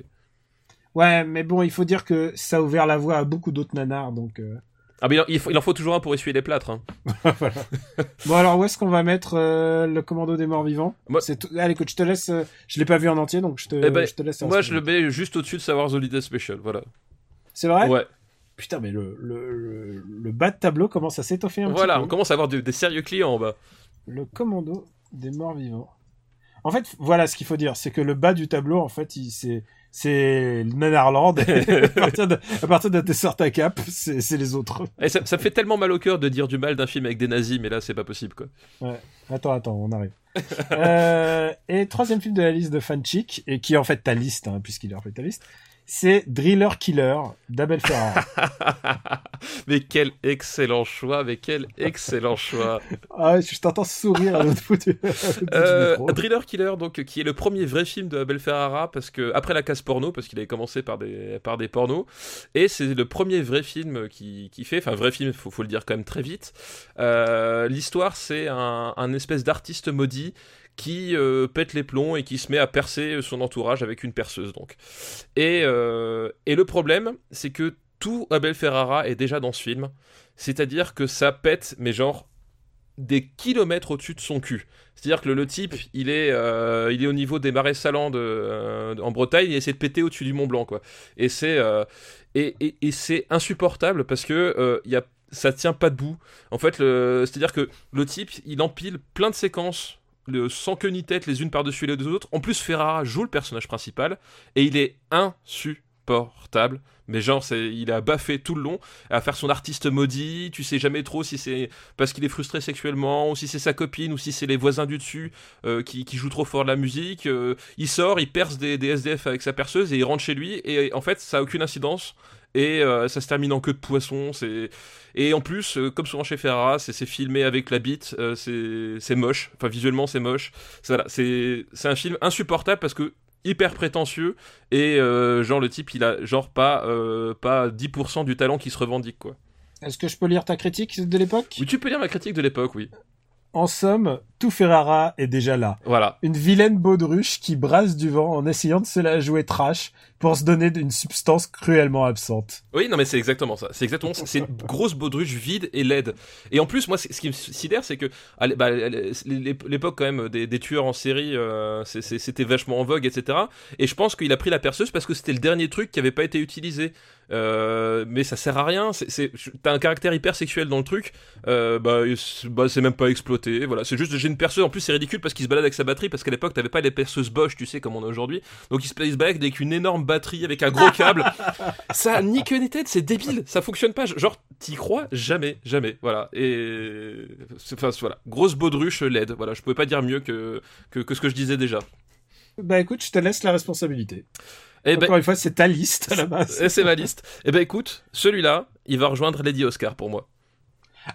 Ouais, mais bon, il faut dire que ça a ouvert la voie à beaucoup d'autres nanars, donc. euh, Ah, mais il en- il, faut- il en faut toujours un pour essuyer les plâtres. Hein. Bon alors où est-ce qu'on va mettre euh, le commando des morts vivants? Moi- C'est tout... Allez, écoute, je te laisse. euh, Je l'ai pas vu en entier, donc je te, Eh ben, je te laisse. Moi, je le mets juste au-dessus de Wars Holiday Special. Voilà. C'est vrai? Ouais. Putain, mais le, le, le, le bas de tableau commence à s'étoffer un Voilà, petit on peu. commence à avoir de- des sérieux clients en bas. Le commando des morts vivants. En fait, voilà ce qu'il faut dire, c'est que le bas du tableau, en fait, il c'est Nanarland. à partir de, à partir de Tesser ta cap, c'est les autres. Et ça, ça me fait tellement mal au cœur de dire du mal d'un film avec des nazis, mais là, c'est pas possible, quoi. Attends, attends, on arrive. euh, et troisième film de la liste de Fanchic, et qui est en fait ta liste, hein, puisqu'il est en fait ta liste, c'est Driller Killer d'Abel Ferrara. mais quel excellent choix, mais quel excellent choix. ah, je t'entends sourire à l'autre bout du, Euh. Driller Killer, donc, qui est le premier vrai film de Abel Ferrara, parce que après la case porno, parce qu'il avait commencé par des, par des pornos, et c'est le premier vrai film qui, qui fait, enfin vrai film, faut, faut le dire quand même très vite. Euh, L'histoire, c'est un, un espèce d'artiste maudit qui euh, pète les plombs et qui se met à percer son entourage avec une perceuse, donc. Et, euh, et le problème, c'est que tout Abel Ferrara est déjà dans ce film, c'est-à-dire que ça pète, mais genre des kilomètres au-dessus de son cul. C'est-à-dire que le, le type, il est, euh, il est au niveau des marais salants de, euh, en Bretagne, il essaie de péter au-dessus du Mont Blanc, quoi. Et c'est, euh, et, et, et c'est insupportable parce que y a, ça tient pas debout. En fait, c'est-à-dire que le type, il empile plein de séquences. Sans queue ni tête les unes par-dessus les deux autres. En plus, Ferrara joue le personnage principal et il est insupportable. Mais genre, c'est, il a baffé tout le long à faire son artiste maudit. Tu sais jamais trop si c'est parce qu'il est frustré sexuellement, ou si c'est sa copine, ou si c'est les voisins du dessus euh, qui, qui jouent trop fort de la musique. Euh, il sort, il perce des, des SDF avec sa perceuse et il rentre chez lui. Et en fait, ça a aucune incidence. Et euh, ça se termine en queue de poisson. C'est et en plus, euh, comme souvent chez Ferrara, c'est filmé avec la bite. euh, c'est moche. Enfin, visuellement, c'est moche. C'est voilà, c'est c'est un film insupportable parce que hyper prétentieux et genre le type il a genre pas pas 10% du talent qui se revendique quoi. Est-ce que je peux lire ta critique de l'époque? Oui, tu peux lire ma critique de l'époque, oui. En somme, tout Ferrara est déjà là. Voilà. Une vilaine baudruche qui brasse du vent en essayant de se la jouer trash pour se donner une substance cruellement absente. Oui, non, mais c'est exactement ça. C'est exactement ça. C'est une grosse baudruche vide et laide. Et en plus, moi, ce qui me sidère, c'est que bah, l'époque quand même des, des tueurs en série, euh, c'était vachement en vogue, etc. Et je pense qu'il a pris la perceuse parce que c'était le dernier truc qui avait pas été utilisé. Euh, mais ça sert à rien. T'as un caractère hyper sexuel dans le truc. Euh, bah, c'est bah, c'est même pas exploité. Voilà, c'est juste j'ai une perceuse. En plus, c'est ridicule parce qu'il se balade avec sa batterie parce qu'à l'époque t'avais pas les perceuses Bosch, tu sais, comme on a aujourd'hui. Donc il se, il se balade avec une énorme batterie avec un gros câble. ça ni queue ni tête, c'est débile, ça fonctionne pas. Genre, t'y crois jamais, jamais. Voilà. Et. Enfin, voilà. Grosse baudruche LED. Voilà, je pouvais pas dire mieux que, que, que ce que je disais déjà. Bah écoute, je te laisse la responsabilité. Et ben, Encore une fois, c'est ta liste à la base. et c'est ma liste. Et ben écoute, celui-là, il va rejoindre Lady Oscar pour moi.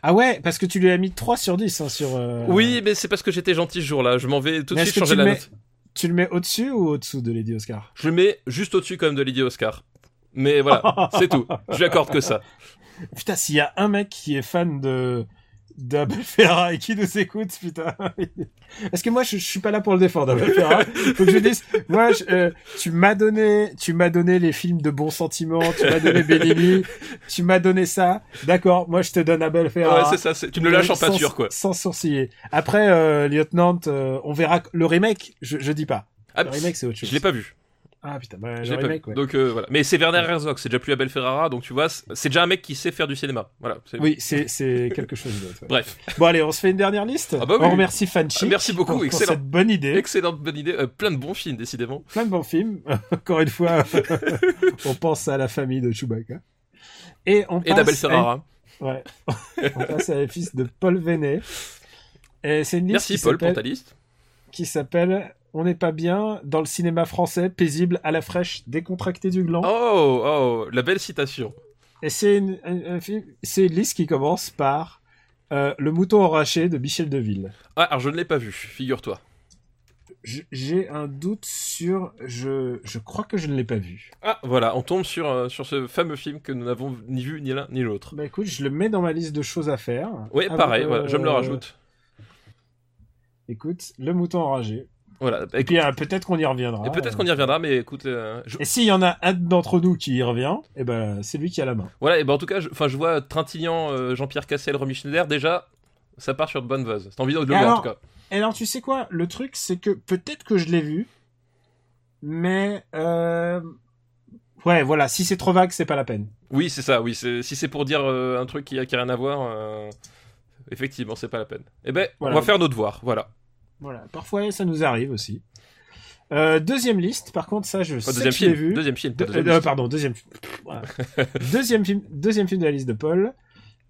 Ah ouais, parce que tu lui as mis 3 sur 10 hein, sur... euh, Oui, mais c'est parce que j'étais gentil ce jour-là. Je m'en vais tout de suite que changer la mets- note. Tu le mets au-dessus ou au-dessous de Lady Oscar? Je le mets juste au-dessus quand même de Lady Oscar. Mais voilà, c'est tout. Je lui accorde que ça. Putain, s'il y a un mec qui est fan de d'Abel Ferrara et qui nous écoute, putain. Parce que moi, je, je suis pas là pour le défendre, Abel Ferrara. Faut que je dise, moi, je- euh, tu m'as donné, tu m'as donné les films de bons sentiments, tu m'as donné Bellini, tu m'as donné ça. D'accord, moi, je te donne Abel Ouais, Ferrara. c'est ça. c'est- Tu me le lâches en Sans- pâture, quoi. Sans sourciller. Après, euh, Lieutenant, euh, on verra que- le remake. Je, je dis pas. Ah, Le remake, c'est autre chose. je l'ai pas vu. Ah putain, bah, pas vu. ouais. Donc euh, voilà. Mais c'est Werner Herzog, c'est déjà plus Abel Ferrara, donc tu vois, c'est déjà un mec qui sait faire du cinéma. Voilà. Oui, c'est quelque chose d'autre. ouais. Bref. Bon allez, on se fait une dernière liste. Ah bah oui. On remercie Fanchi. Ah, merci beaucoup, pour, pour excellent. cette bonne idée. Excellente bonne idée. Euh, plein de bons films, décidément. Plein de bons films. Encore une fois, on pense à la famille de Chewbacca. Et on Et d'Abel à- Ferrara. Ouais. on passe à la fils de Paul Venet. Et c'est une liste Merci Paul pour ta liste. qui s'appelle On n'est pas bien dans le cinéma français, paisible, à la fraîche, décontracté du gland. Oh, oh, la belle citation. Et c'est une, une liste qui commence par euh, Le mouton enraché de Michel Deville. Ah, alors je ne l'ai pas vu, figure-toi. J'ai un doute sur. Je, je crois que je ne l'ai pas vu. Ah, voilà, on tombe sur, euh, sur ce fameux film que nous n'avons ni vu ni l'un ni l'autre. Bah écoute, je le mets dans ma liste de choses à faire. Oui, Ah, pareil, euh, voilà, je me le rajoute. Écoute, le mouton enragé. Voilà. Et puis euh, peut-être qu'on y reviendra. Et peut-être qu'on y reviendra, mais écoute, euh, je- Et s'il y en a un d'entre nous qui y revient, eh ben c'est lui qui a la main. voilà. Et ben en tout cas, je, je vois Trintignant, euh, Jean-Pierre Cassel, Romy Schneider. Déjà, ça part sur de bonnes vases. T'as envie de le Et voir en tout cas. Et alors tu sais quoi Le truc c'est que peut-être que je l'ai vu, mais euh... ouais voilà, si c'est trop vague, c'est pas la peine. Oui, c'est ça. Oui, c'est- si c'est pour dire euh, un truc qui a, qui a rien à voir, euh, effectivement, c'est pas la peine. Eh ben, Voilà. on va faire nos devoirs. Voilà. Voilà, parfois ça nous arrive aussi. Euh, deuxième liste, par contre, ça, je sais deuxième que je l'ai film. vu. Deuxième film. De- euh, pardon, deuxième. Voilà. deuxième film, deuxième film de la liste de Paul.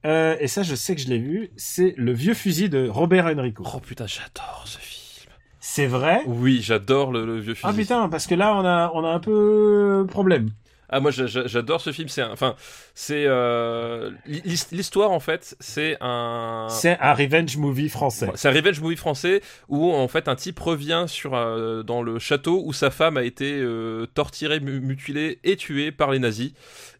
Euh, et ça, je sais que je l'ai vu. C'est Le vieux fusil de Robert Enrico. Oh putain, j'adore ce film. C'est vrai? Oui, j'adore le, le vieux fusil. Ah putain, parce que là, on a, on a un peu problème. Ah moi j'a- j'a- j'adore ce film. C'est enfin c'est euh, l'his- l'histoire en fait c'est un C'est un revenge movie français. c'est un revenge movie français où en fait un type revient sur euh, dans le château où sa femme a été euh, torturée, mu- mutilée et tuée par les nazis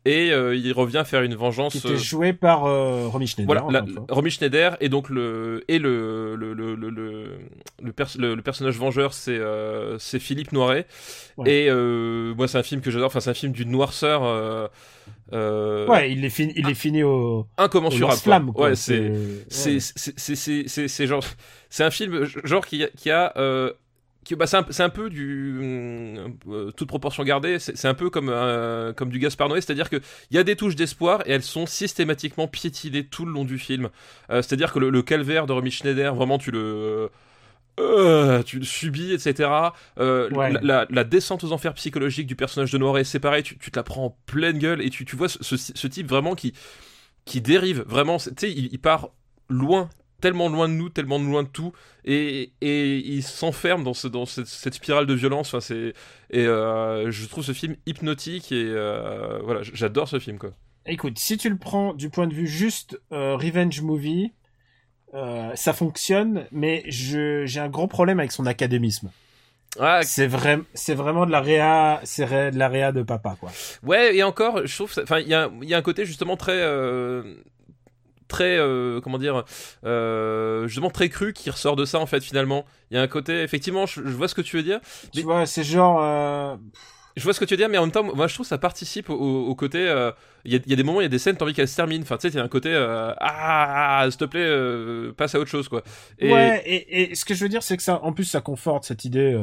et euh, il revient faire une vengeance. Qui euh, était joué par euh, Romy Schneider. voilà, la-. Romy Schneider et donc le et le le le le, le, pers- le- personnage vengeur c'est euh, c'est Philippe Noiret Ouais. et euh, moi c'est un film que j'adore enfin c'est un film d'une noirceur euh, euh, Ouais, il est fini, il est fini au, au incommensurable flamme. Quoi. ouais c'est c'est c'est c'est genre c'est un film genre qui a, qui a euh, qui, bah, c'est un, peu du euh, toute proportion gardée c'est un peu comme euh, comme du Gaspard Noé c'est-à-dire que il y a des touches d'espoir et elles sont systématiquement piétinées tout le long du film Euh, c'est-à-dire que le, le calvaire de Romy Schneider vraiment tu le euh, tu le subis, etc. Euh, Ouais. la, la- la descente aux enfers psychologiques du personnage de Noiret, c'est pareil, tu, tu te la prends en pleine gueule et tu, tu vois ce, ce- ce type vraiment qui, qui dérive, vraiment, tu sais, il, il part loin, tellement loin de nous, tellement loin de tout, et, et il s'enferme dans, ce, dans cette, cette spirale de violence. Enfin, c'est, et euh, je trouve ce film hypnotique et euh, voilà, j'adore ce film quoi. Écoute, si tu le prends du point de vue juste euh, revenge movie, ça fonctionne, mais je j'ai un gros problème avec son académisme. Ah, C'est vrai, c'est vraiment de la réa, c'est de la réa de papa quoi. Ouais, et encore, je trouve, enfin, il y a, il y a un côté justement très, euh, très, euh, comment dire, euh, justement très cru qui ressort de ça en fait finalement. Il y a un côté, effectivement, je, je vois ce que tu veux dire. Tu Mais- vois, c'est genre, euh, Je vois ce que tu veux dire, mais en même temps, moi je trouve que ça participe au, au côté. euh, Il y, a, il y a des moments, il y a des scènes, t'as envie qu'elles se terminent. Enfin, tu sais, il y a un côté, euh, ah, s'il te plaît, euh, passe à autre chose quoi. Et, ouais. Et, et ce que je veux dire, c'est que ça, en plus, ça conforte cette idée.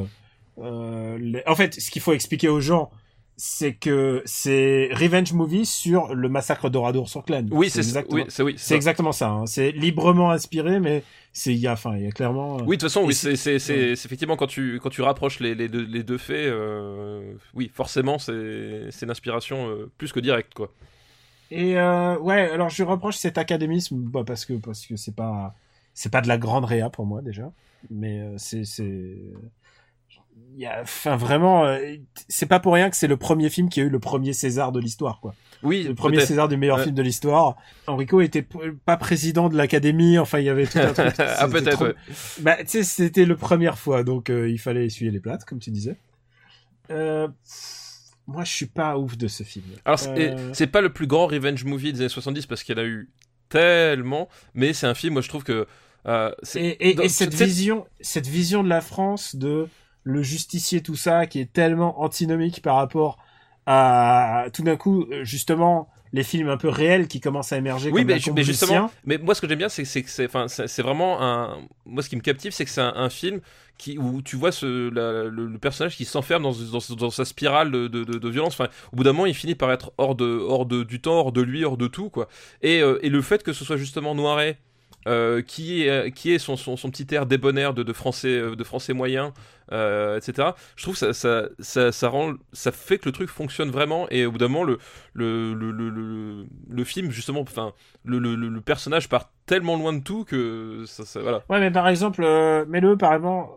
les- En fait, ce qu'il faut expliquer aux gens, c'est que c'est revenge movie sur le massacre d'Oradour sur Clan. Oui, c'est exactement. oui, c'est oui, C'est exactement ça. hein. C'est librement inspiré, mais c'est il y a, enfin, il y a clairement. euh, Oui, de toute façon, oui, c'est- c'est c'est- c'est- c'est effectivement quand tu, quand tu rapproches les, les, deux, les deux faits, euh, oui, forcément, c'est c'est une inspiration euh, plus que directe, quoi. Et euh, ouais, alors je reproche cet académisme bah, parce que parce que c'est pas c'est pas de la grande réa pour moi déjà, mais c'est c'est y a enfin vraiment euh, c'est pas pour rien que c'est le premier film qui a eu le premier César de l'histoire quoi. Oui, Le premier. César du meilleur film de l'histoire. Enrico était pas président de l'académie, enfin il y avait tout un truc. ah, peut-être, trop- ouais. Bah tu sais c'était le première fois donc euh, il fallait essuyer les plates comme tu disais. Euh, moi je suis pas ouf de ce film. Alors, c'est Euh, c'est pas le plus grand revenge movie des années 70 parce qu'il a eu tellement, mais c'est un film, moi, je trouve que. euh, Et, et, dans- et cette vision, cette vision de la France, de le justicier, tout ça, qui est tellement antinomique par rapport à tout d'un coup, euh, justement, les films un peu réels qui commencent à émerger Oui, comme mais, justement, mais moi ce que j'aime bien, c'est que c'est, enfin, c'est vraiment un. Moi, ce qui me captive, c'est que c'est un, un film qui où tu vois ce la- le, le personnage qui s'enferme dans, dans, dans sa spirale de, de, violence. Enfin, au bout d'un moment, il finit par être hors de hors de, du temps, hors de lui, hors de tout, quoi. Et, euh, et le fait que ce soit justement Noiret. Euh, qui est est son, petit air débonnaire de, de français euh, de français moyen euh, etc je trouve que ça, ça, rend ça fait que le truc fonctionne vraiment et au bout d'un moment le film justement enfin le- le personnage part tellement loin de tout que ça, ça- voilà. Ouais, mais par exemple, euh, mets-le par exemple,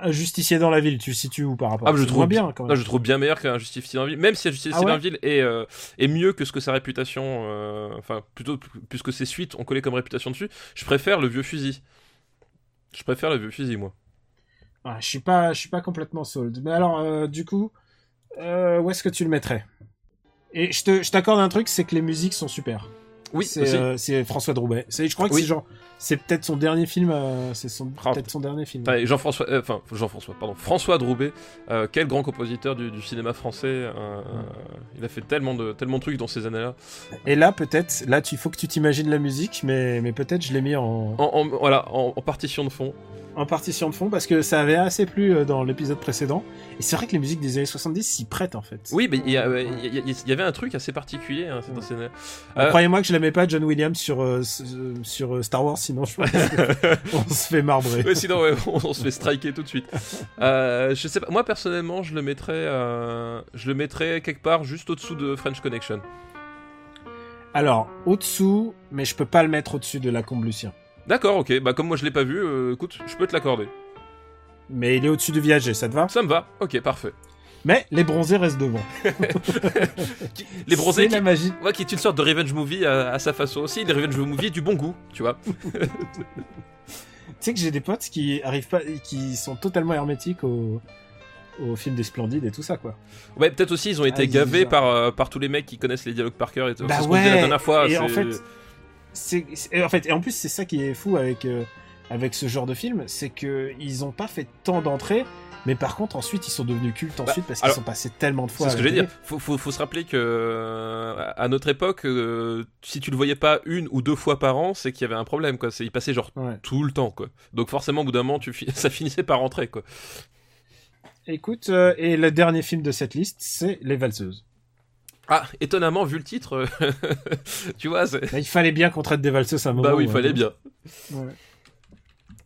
un justicier dans la ville, tu le situes où par rapport? Ah, je trouve bien quand Là, même. je trouve bien meilleur qu'un Justifié dans la ville. Même si un Justifié Ah ouais? dans la ville est, euh, est mieux que ce que sa réputation euh, enfin plutôt puisque ses suites ont collé comme réputation dessus je préfère le vieux fusil. Je préfère le vieux fusil moi. Ouais, je suis pas, je suis pas complètement sold. Mais alors, euh, du coup, où est-ce que tu le mettrais? Et je t'accorde un truc, c'est que les musiques sont super. Oui c'est euh, c'est François Droubet. Je crois que Oui. c'est genre, c'est peut-être son dernier film. euh, c'est son, Ah. peut-être son dernier film. Jean-François, euh, enfin Jean-François, pardon, François Droubet, euh, quel grand compositeur du, du cinéma français. il a fait tellement de, tellement de trucs dans ces années-là. Et là, peut-être, là, il faut que tu t'imagines la musique, mais, mais peut-être je l'ai mis en. En, en- voilà, en, en partition de fond. en partition de fond parce que ça avait assez plu dans l'épisode précédent. Et c'est vrai que les musiques des années 70 s'y prêtent en fait. Oui, mais il y, avait un truc assez particulier. Hein, Euh, Croyez-moi que je l'aimais pas John Williams sur sur Star Wars, sinon je pense qu'on se fait marbrer. Ouais, sinon, ouais, on, on se fait striker tout de suite. Euh, je sais pas. Moi, personnellement, je le mettrais, euh, je le mettrais quelque part juste au-dessous de French Connection. Alors au-dessous, mais je peux pas le mettre au-dessus de la combe Lucien. D'accord, ok. Bah, comme moi, je l'ai pas vu, euh, écoute, je peux te l'accorder. Mais il est au-dessus de Viager, ça te va? Ça me va. Ok, parfait. Mais les bronzés restent devant. Qui- Les bronzés, qui, la magie. ouais, qui est une sorte de revenge movie à, à sa façon aussi. Les revenge movie du bon goût, tu vois. Tu sais que j'ai des potes qui arrivent pas, qui sont totalement hermétiques au, au film des Splendides et tout ça, quoi. Ouais, peut-être aussi ils ont été Ah, gavés par, euh, par tous les mecs qui connaissent les dialogues par cœur et tout. Bah ouais, la dernière fois. et en fait, c'est- en fait, et en plus c'est ça qui est fou avec euh, avec ce genre de film, c'est que ils ont pas fait tant d'entrées, mais par contre ensuite ils sont devenus cultes ensuite parce qu'ils sont passés tellement de fois. C'est ce que j'allais télé. dire. Faut, faut, faut se rappeler que euh, à notre époque, euh, si tu le voyais pas une ou deux fois par an, c'est qu'il y avait un problème, quoi. Il passait genre Ouais. tout le temps, quoi. Donc forcément, au bout d'un moment, tu fi- ça finissait par rentrer, quoi. Écoute, euh, et le dernier film de cette liste, c'est Les Valseuses. Ah, étonnamment, vu le titre, tu vois, Là, il fallait bien qu'on traite des valseuses à un moment. bah oui, il fallait bien. Ouais.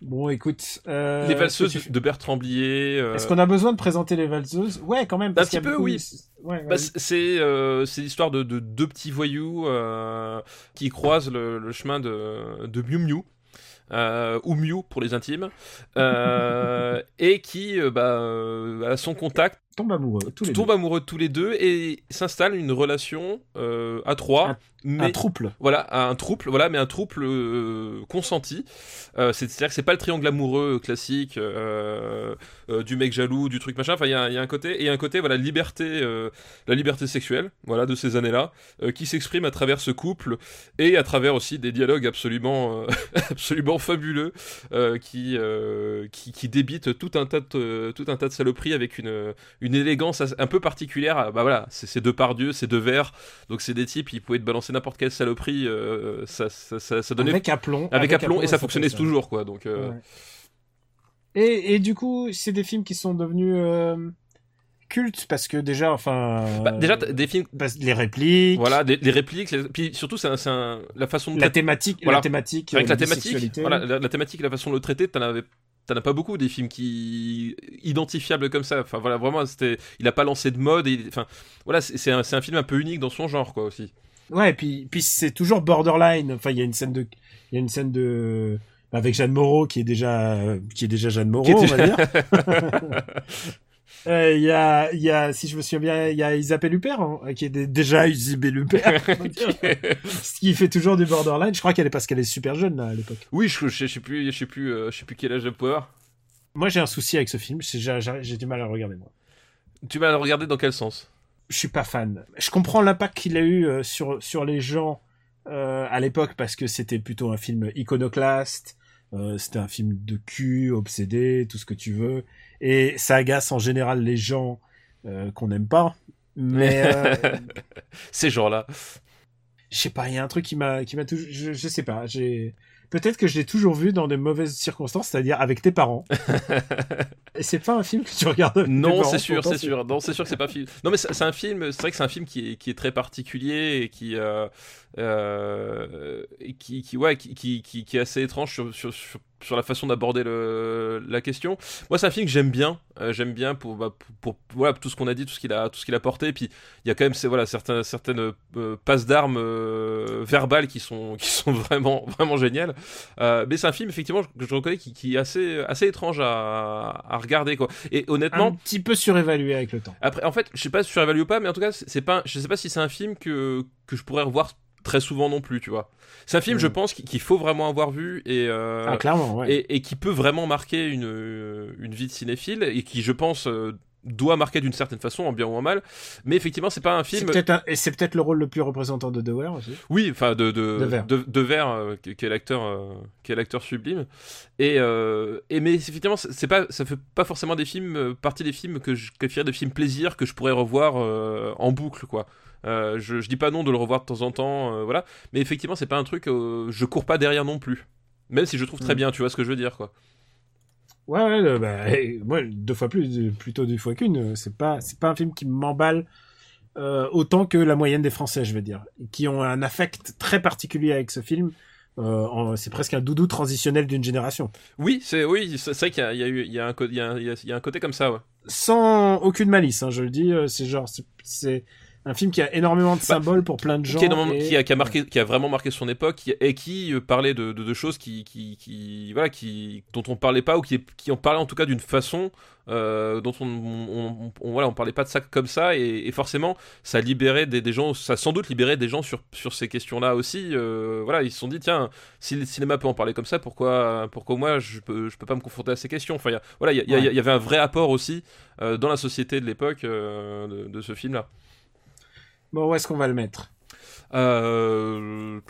Bon, écoute. euh, Les valseuses tu- de Bertrand Blier. euh, Est-ce qu'on a besoin de présenter les valseuses? Ouais, quand même. parce Un petit peu, beaucoup- oui. Ouais, Bah, c'est euh, c'est l'histoire de, de deux petits voyous euh, qui croisent le, le chemin de, de Miu Miu. Euh, ou Miu pour les intimes, euh, et qui, euh, bah, euh, à son contact, Tombe amoureux, tous les deux. amoureux tous les deux et s'installe une relation euh, à trois, Un- mais Un trouble. voilà, un trouble, voilà, mais un trouble euh, consenti. Euh, c'est- C'est-à-dire que c'est pas le triangle amoureux classique du mec jaloux, du truc machin. Enfin, il y, a un- il y a un côté et un côté, voilà, liberté, la liberté sexuelle, voilà, de ces années-là, qui s'exprime à travers ce couple et à travers aussi des dialogues absolument, euh, absolument fabuleux, euh, qui, euh, qui, qui débitent tout un tas de, tout un tas de saloperies avec une, une élégance un peu particulière. Bah voilà, c'est deux pardieux, c'est deux vers. Donc c'est des types, ils pouvaient te balancer n'importe quelle saloperie, euh, ça, ça, ça, ça donnait Avec aplomb. avec, aplomb et ça fonctionnait toujours quoi. Donc Ouais. Et, et du coup, c'est des films qui sont devenus cultes parce que déjà, enfin. bah, déjà euh, des films, les répliques. voilà, des, les répliques, les- puis surtout c'est la façon de La thématique. Voilà. La thématique. avec euh, la thématique, voilà, la, la thématique, la façon de le traiter, t'en avais T'en as pas beaucoup des films qui identifiables comme ça. Enfin voilà, vraiment, c'était, il a pas lancé de mode. et- Enfin voilà, c'est un, un film un peu unique dans son genre quoi aussi. Ouais, et puis, puis c'est toujours borderline. Enfin, il y a une scène de, il y a une scène de, avec Jeanne Moreau qui est déjà, qui est déjà Jeanne Moreau, on va dire. Euh, Il y a, il y a, si je me souviens bien, il y a Isabelle Huppert, hein, qui est dé- déjà Isabelle Huppert. Ce qui fait toujours du borderline. Je crois qu'elle est parce qu'elle est super jeune, là, à l'époque. Oui, je, je, je sais plus, je sais plus, euh, je sais plus quel âge de Power. Moi, j'ai un souci avec ce film. J'ai du mal à le regarder, moi. Tu vas le regarder dans quel sens? Je suis pas fan. Je comprends l'impact qu'il a eu euh, sur sur les gens à l'époque parce que c'était plutôt un film iconoclaste, euh, c'était un film de cul, obsédé, tout ce que tu veux, et ça agace en général les gens euh, qu'on n'aime pas. Mais euh, Ces gens-là. je sais pas, il y a un truc qui m'a qui m'a toujours, je, je sais pas, j'ai peut-être que je l'ai toujours vu dans de mauvaises circonstances, c'est-à-dire avec tes parents. et c'est pas un film que tu regardes. avec Non, c'est sûr, c'est sûr. Non, c'est sûr que c'est pas film. Non, mais c'est c'est un film. C'est vrai que c'est un film qui est, qui est très particulier et qui, euh, euh, et qui, qui, ouais, qui, qui, qui, est assez étrange sur, sur, sur, sur la façon d'aborder la question. Moi, c'est un film que j'aime bien. Euh, j'aime bien pour, bah, pour, pour- voilà tout ce qu'on a dit, tout ce qu'il a, tout ce qu'il a porté. Puis il y a quand même, c'est voilà, certaines, certaines euh, passes d'armes verbales qui sont, qui sont vraiment, vraiment géniales. Mais c'est un film effectivement que je reconnais qui, qui est assez, assez étrange à, à regarder quoi. Et honnêtement. un petit peu surévalué avec le temps. Après, en fait, je sais pas si surévalue ou pas, mais en tout cas, c'est pas, je sais pas si c'est un film que, que je pourrais revoir très souvent non plus, tu vois. C'est un film, Mm. je pense, qu'il faut vraiment avoir vu et, euh, ah clairement, ouais. et, et qui peut vraiment marquer une, euh, une vie de cinéphile et qui, je pense, euh, doit marquer d'une certaine façon, en bien ou en mal. Mais effectivement, c'est pas un C'est film. peut-être un- et c'est peut-être le rôle le plus représentant de Dewar aussi. Oui, enfin de de De Vers. de, de euh, qui, qui est l'acteur euh, qui est l'acteur sublime. Et, euh, et mais effectivement, c'est pas ça fait pas forcément des films partie des films que je qualifierais de films plaisir que je pourrais revoir en boucle quoi. Euh, je, je dis pas non de le revoir de temps en temps, euh, voilà. Mais effectivement, c'est pas un truc, euh, je cours pas derrière non plus. Même si je trouve très Mm. bien, tu vois ce que je veux dire quoi. Ouais, ouais, bah, moi, deux fois plus, plutôt deux fois qu'une. C'est pas, c'est pas un film qui m'emballe autant que la moyenne des Français, je veux dire, qui ont un affect très particulier avec ce film. Euh, c'est presque un doudou transitionnel d'une génération. Oui, c'est oui, c'est vrai qu'il y y, y, a un co- il y, a, un- il y a- il y a un côté comme ça, ouais. Sans aucune malice, hein, je le dis. C'est genre, c'est un film qui a énormément de symboles pour plein de gens. Bah, qui, et- a, qui a marqué, qui a vraiment marqué son époque qui- et qui euh, parlait de, de, de choses qui, qui, qui, voilà, qui, dont on parlait pas ou qui, qui en parlait en tout cas d'une façon euh, dont on, on, on- voilà, on parlait pas de ça comme ça et, et forcément ça libérait des, des gens, ça a sans doute libéré des gens sur, sur ces questions-là aussi. euh, voilà, ils se sont dit tiens, si le cinéma peut en parler comme ça, pourquoi, pourquoi moi je peux, je peux pas me confronter à ces questions? Enfin, il y a- voilà, il y, avait un vrai apport aussi euh, dans la société de l'époque de, de ce film-là. Bon, où est-ce qu'on va le mettre? Euh...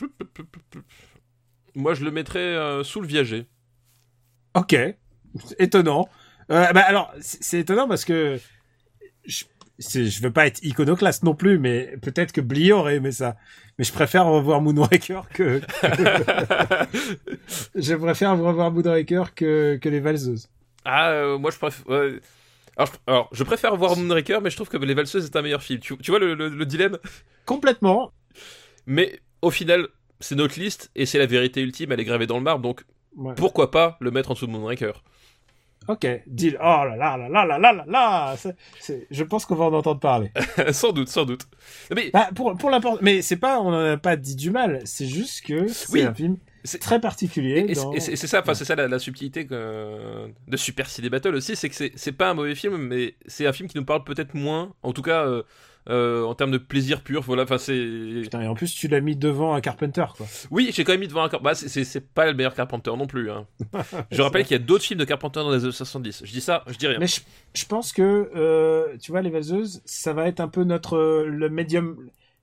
Moi, je le mettrais euh, sous le viager. Ok, étonnant. Euh, bah alors, c'est étonnant parce que je, je veux pas être iconoclaste non plus, mais peut-être que Bli aurait aimé ça. Mais je préfère revoir Moonraker que, je préfère revoir Moonraker que que les valseuses. ah, euh, moi, je préfère. ouais. Alors, je... alors, je préfère voir Moonraker, mais je trouve que Les Valseuses est un meilleur film. Tu, tu vois le, le- le dilemme? Complètement. Mais au final, c'est notre liste et c'est la vérité ultime, elle est gravée dans le marbre, donc Ouais. pourquoi pas le mettre en dessous de Moonraker? Ok, deal. Oh là là là là là là là Je pense qu'on va en entendre parler. Sans doute, sans doute. Mais Bah, pour pour mais c'est pas, on en a pas dit du mal. C'est juste que c'est Oui. un film c'est- très particulier. Et, dans- c'est- et ça, enfin c'est ça la, la subtilité que- de Super Ciné Battle aussi, c'est que c'est- pas un mauvais film, mais c'est un film qui nous parle peut-être moins, en tout cas euh, euh, en termes de plaisir pur. Voilà, enfin c'est. Putain, et en plus, tu l'as mis devant un Carpenter, quoi. Oui, j'ai quand même mis devant un. Car- Bah, c'est- pas le meilleur Carpenter non plus. Hein. Je rappelle qu'il y a d'autres films de Carpenter dans les années 70. Je dis ça, je dis rien. Mais je, je pense que, euh, tu vois, les valseuses, ça va être un peu notre, le medium,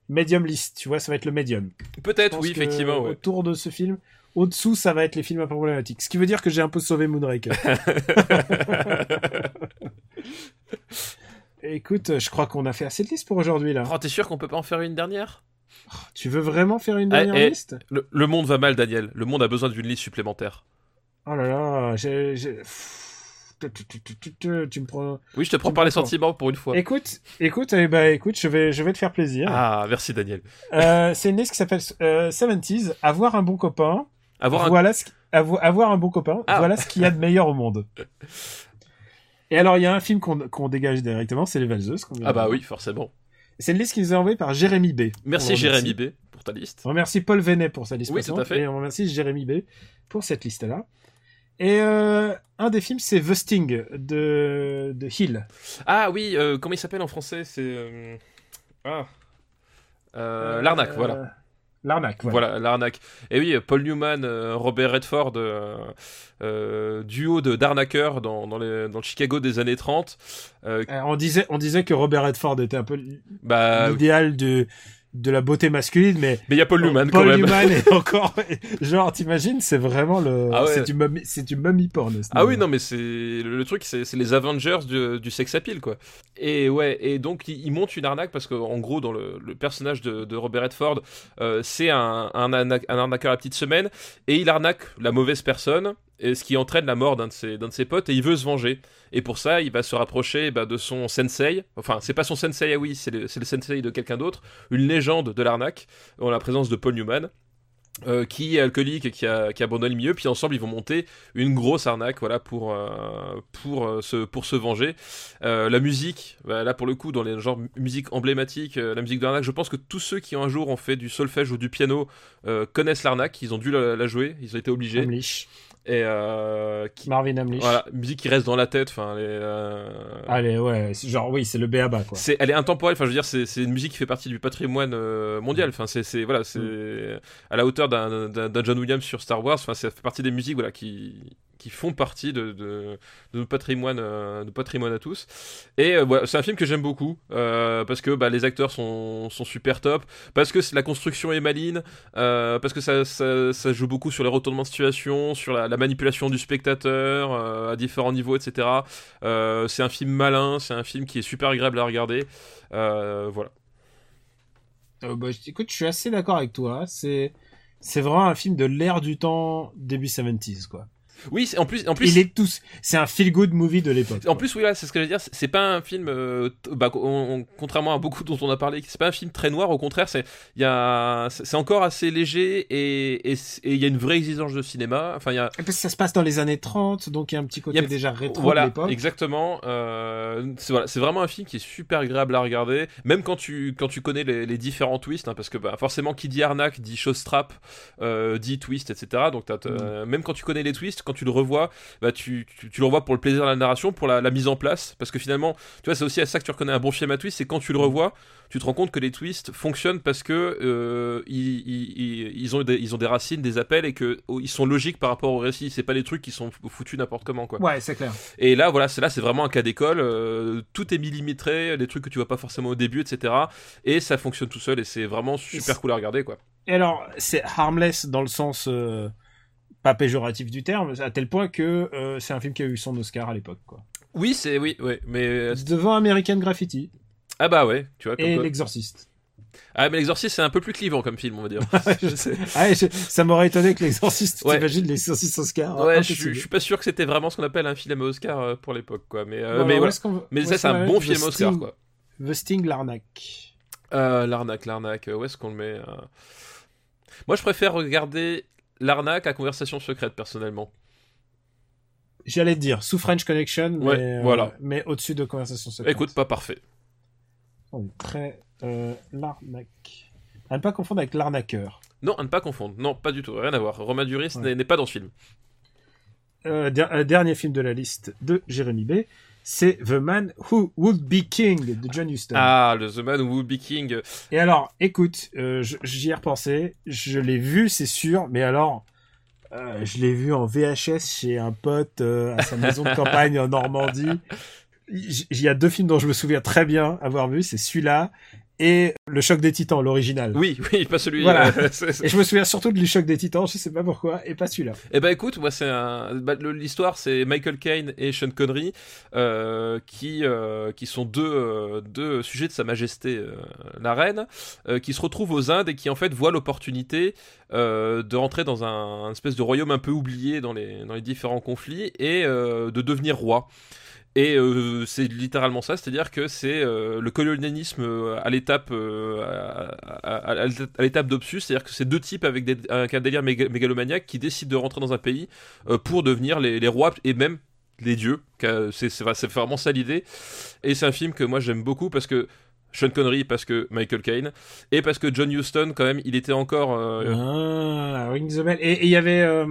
medium list, tu vois, ça va être le medium. Peut-être, oui, effectivement. ouais. Autour de ce film, au-dessous, ça va être les films un peu problématiques. Ce qui veut dire que j'ai un peu sauvé Moonraker. Écoute, je crois qu'on a fait assez de listes pour aujourd'hui, là. Oh, t'es sûr qu'on peut pas en faire une dernière? Tu veux vraiment faire une dernière eh. liste? le, le monde va mal, Daniel. Le monde a besoin d'une liste supplémentaire. Oh là là, j'ai... Oui, je te prends par les sentiments pour une fois. Écoute, écoute, eh écoute, je vais, je vais te faire plaisir. Ah, merci, Daniel. C'est une liste qui s'appelle euh, 70s, avoir un bon copain. Avoir un Voilà ce avoir un bon copain. Voilà ce qu'il y a de meilleur au monde. Et alors, il y a un film qu'on qu'on dégage directement, c'est Les Valseuses. Ah bah oui, forcément. C'est une liste qui nous est envoyée par Jérémy B. Merci Jérémy. B pour ta liste. On remercie Paul Venet pour sa liste Oui, passante, tout à fait. Et on remercie Jérémy B pour cette liste-là. Et euh, un des films, c'est The Sting de, de Hill. Ah oui, euh, comment il s'appelle en français? C'est euh, ah Euh, l'arnaque, voilà. L'arnaque, voilà. Voilà, l'arnaque. Et oui, Paul Newman, Robert Redford, duo de d'arnaqueurs dans, dans, les- dans le Chicago des années 30. Euh, Euh, on, disait, on disait que Robert Redford était un peu bah, l'idéal de, de la beauté masculine, mais mais il y a Paul Newman Paul quand même. Newman est encore genre t'imagines c'est vraiment le Ah ouais. c'est du mummy c'est du mummy porn ce Ah oui, non, mais c'est le, le truc, c'est c'est les Avengers du, du sex appeal, quoi. Et ouais, et donc il, il monte une arnaque parce qu'en gros, dans le, le personnage de, de Robert Redford, euh, c'est un, un, arnaque- un arnaqueur à la petite semaine et il arnaque la mauvaise personne, et ce qui entraîne la mort d'un de ses, de ses potes et il veut se venger. Et pour ça, il va se rapprocher bah, de son sensei. Enfin, c'est pas son sensei, ah oui, c'est le, le sensei de quelqu'un d'autre, une légende de l'arnaque, en la présence de Paul Newman. euh, qui est alcoolique et qui, a, qui abandonne le milieu, puis ensemble ils vont monter une grosse arnaque voilà pour euh, pour euh, se pour se venger la musique bah, là pour le coup dans les genres mu- musique emblématique la musique de l'arnaque je pense que tous ceux qui un jour ont fait du solfège ou du piano connaissent l'arnaque ils ont dû la, jouer ils ont été obligés et euh, qui, Marvin Hamlish voilà musique qui reste dans la tête enfin les, euh, allez ouais genre oui c'est le béaba quoi c'est, elle est intemporelle. Enfin, je veux dire, c'est, c'est une musique qui fait partie du patrimoine euh, mondial. Enfin, c'est, c'est voilà, c'est Mm. à la hauteur d'un John Williams sur Star Wars. Enfin, ça fait partie des musiques voilà qui qui font partie de, de, notre patrimoine, euh, de patrimoine à tous. Et euh, c'est un film que j'aime beaucoup euh, parce que bah, les acteurs sont, sont super top, parce que la construction est maline, parce que ça, ça, joue beaucoup sur les retournements de situation, sur la, la manipulation du spectateur à différents niveaux, etc. C'est un film malin, c'est un film qui est super agréable à regarder. Voilà. Bah, écoute je suis assez d'accord avec toi c'est c'est vraiment un film de l'ère du temps début 70s quoi Oui, en plus, en plus, Il est tous. C'est un feel good movie de l'époque. En plus, oui, là, c'est ce que je veux dire. c'est- pas un film, euh, bah, on- on- contrairement à beaucoup dont on a parlé, c'est pas un film très noir. Au contraire, c'est il y a, c'est encore assez léger et il y a une vraie exigence de cinéma. Enfin, il y a, parce que ça se passe dans les années 30, donc il y a un petit côté a- déjà rétro de voilà, l'époque. exactement. Euh, c'est voilà, c'est vraiment un film qui est super agréable à regarder, même quand tu quand tu connais les, les différents twists, hein, parce que bah, forcément, qui dit arnaque dit chose trap, euh, dit twist, etc. Donc t'as- Mm. même quand tu connais les twists, quand tu le revois, bah, tu, tu, tu le revois pour le plaisir de la narration, pour la, la mise en place, parce que finalement, tu vois, c'est aussi à ça que tu reconnais un bon film à twist, c'est quand tu le revois, tu te rends compte que les twists fonctionnent parce que euh, ils, ils, ils- ils ont des, ils ont des racines, des appels et que oh, ils sont logiques par rapport au récit. C'est pas des trucs qui sont foutus n'importe comment, quoi. Ouais, c'est clair. Et là, voilà, c'est là, c'est vraiment un cas d'école. euh, tout est millimétré, des trucs que tu vois pas forcément au début, etc. Et ça fonctionne tout seul et c'est vraiment super cool à regarder, quoi. Et alors, c'est harmless dans le sens euh, pas péjoratif du terme, à tel point que euh, c'est un film qui a eu son Oscar à l'époque, quoi. Oui, c'est oui, ouais, mais euh, Devant American Graffiti ah bah ouais, tu vois. Comme et. L'Exorciste. Ah mais l'exorciste c'est un peu plus clivant comme film, on va dire. Ah, je- ça m'aurait étonné que l'Exorciste, Ouais. t'imagines l'Exorciste Oscar ouais, je je suis pas sûr que c'était vraiment ce qu'on appelle un film à Oscar euh, pour l'époque, quoi. Mais euh, mais voilà. Mais ça c'est un bon film Oscar, quoi. The Sting, l'arnaque. Euh, l'arnaque, l'arnaque. Où est-ce qu'on le met Moi, je préfère regarder l'arnaque à Conversation secrète personnellement. J'allais te dire, sous French Connection, Ouais, euh, voilà. mais au-dessus de Conversation Secrète. Écoute, pas parfait. On est très... Euh, l'arnaque. À ne pas confondre avec l'arnaqueur. Non, à ne pas confondre. Non, pas du tout. Rien à voir. Romain Duris Ouais. n'est- pas dans ce film. Euh, der- euh, dernier film de la liste de Jérémy B. C'est The Man Who Would Be King de John Huston. Ah, le The Man Who Would Be King. Et alors, écoute, euh, j'y ai repensé, je l'ai vu, c'est sûr, mais alors, euh, je l'ai vu en VHS chez un pote euh, à sa maison de campagne en Normandie. Il y a deux films dont je me souviens très bien avoir vu, c'est celui-là et Le Choc des Titans, l'original. Oui, oui, pas celui. Voilà. euh, Et je me souviens surtout du Choc des Titans, je sais pas pourquoi, et pas celui-là. Eh ben écoute, moi c'est un. bah, L'histoire c'est Michael Caine et Sean Connery euh, qui euh, qui sont deux deux sujets de Sa Majesté la Reine qui se retrouvent aux Indes et qui en fait voient l'opportunité de rentrer dans un, un espèce de royaume un peu oublié dans les dans les différents conflits et de devenir roi. Et euh, c'est littéralement ça, c'est-à-dire que c'est euh, le colonialisme euh, à l'étape euh, c'est-à-dire que c'est deux types avec, un délire méga- mégalomaniaque qui décident de rentrer dans un pays pour devenir les, les rois et même les dieux. C'est vraiment ça l'idée. Et c'est un film que moi j'aime beaucoup parce que Sean Connery, parce que Michael Caine, et parce que John Huston, quand même, il était encore. euh, Ah, Ring the Bell. Et il y avait, euh,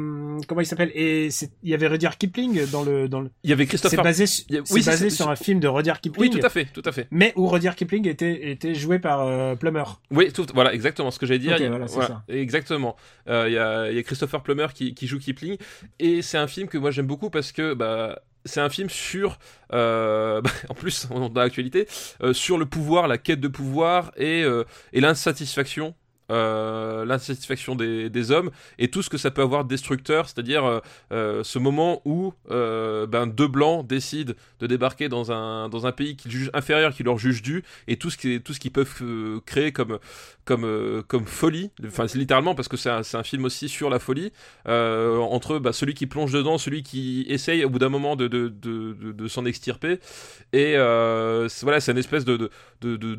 comment il s'appelle? Et il y avait Rudyard Kipling dans le, dans le, Il y avait c'est Christopher. basé, su- a- c'est oui, c'est- basé sur un film de Rudyard Kipling. Oui, tout à fait, tout à fait. Mais où Rudyard Kipling était, était joué par euh, Plummer. Oui, tout, voilà, exactement ce que j'allais dire. A- voilà, c'est ça. Exactement. Il y, a, il y a Christopher Plummer qui, qui joue Kipling. Et c'est un film que moi j'aime beaucoup parce que bah, c'est un film sur, euh, bah, en plus, dans l'actualité, euh, sur le pouvoir, la quête de pouvoir et, euh, et l'insatisfaction. Euh, l'insatisfaction des, hommes et tout ce que ça peut avoir de destructeur, c'est-à-dire euh, euh, ce moment où euh, ben, deux blancs décident de débarquer dans un, dans un pays qu'ils jugent inférieur, qui leur juge dû, et tout ce qu'ils peuvent euh, créer comme, comme, euh, comme folie, enfin littéralement parce que c'est un, un film aussi sur la folie, euh, entre bah, celui qui plonge dedans, celui qui essaye au bout d'un moment de, de, de, s'en extirper, et euh, voilà, c'est une espèce de, de, de,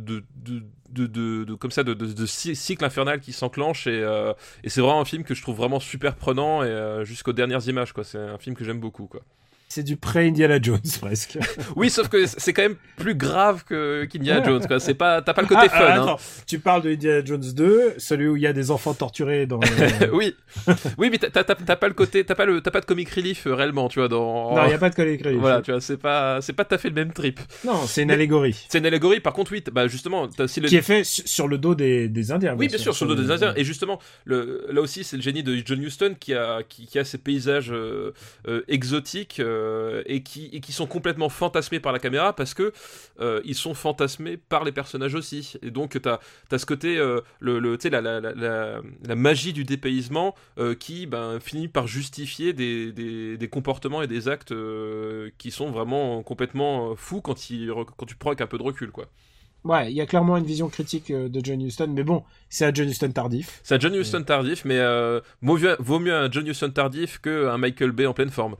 de, comme ça de, de, de cy- cycle infernal qui s'enclenche et, euh, et c'est vraiment un film que je trouve vraiment super prenant et euh, jusqu'aux dernières images quoi. C'est un film que j'aime beaucoup quoi C'est du pré-Indiana Jones, presque. oui sauf que c'est quand même plus grave que qu'Indiana. Jones quoi c'est pas t'as pas le côté Ah, fun ah, hein. tu parles de Indiana Jones 2, celui où il y a des enfants torturés dans le... oui, oui, mais t'as- pas le côté, t'as pas le, t'as pas de comic relief euh, réellement, tu vois. Dans Non, il n'y a pas de collègue relief. voilà, tu vois, c'est pas, c'est pas tout à fait le même trip. Non, c'est une Mais- allégorie. C'est une allégorie. Par contre, oui, bah justement, t'as aussi le. Qui est fait su- sur le dos des, des Indiens. Oui, bien sûr, sur le dos des Indiens. Et... Et justement, le, là aussi, c'est le génie de John Huston qui a, qui, qui a ces paysages euh, euh, exotiques euh, et, qui, et qui sont complètement fantasmés par la caméra parce que euh, ils sont fantasmés par les personnages aussi. Et donc, t'as as ce côté, euh, le, le, tu sais, la, la, la, la, la magie du dépaysement euh, qui ben, finit par justifier des, des, des comportements et des actes euh, qui sont vraiment complètement fous quand, re- quand tu prends avec un peu de recul, quoi. Ouais, il y a clairement une vision critique de John Huston, mais bon, c'est à John Huston tardif. C'est un John Huston tardif, mais euh, vaut, mieux, vaut mieux un John Huston tardif qu'un Michael Bay en pleine forme.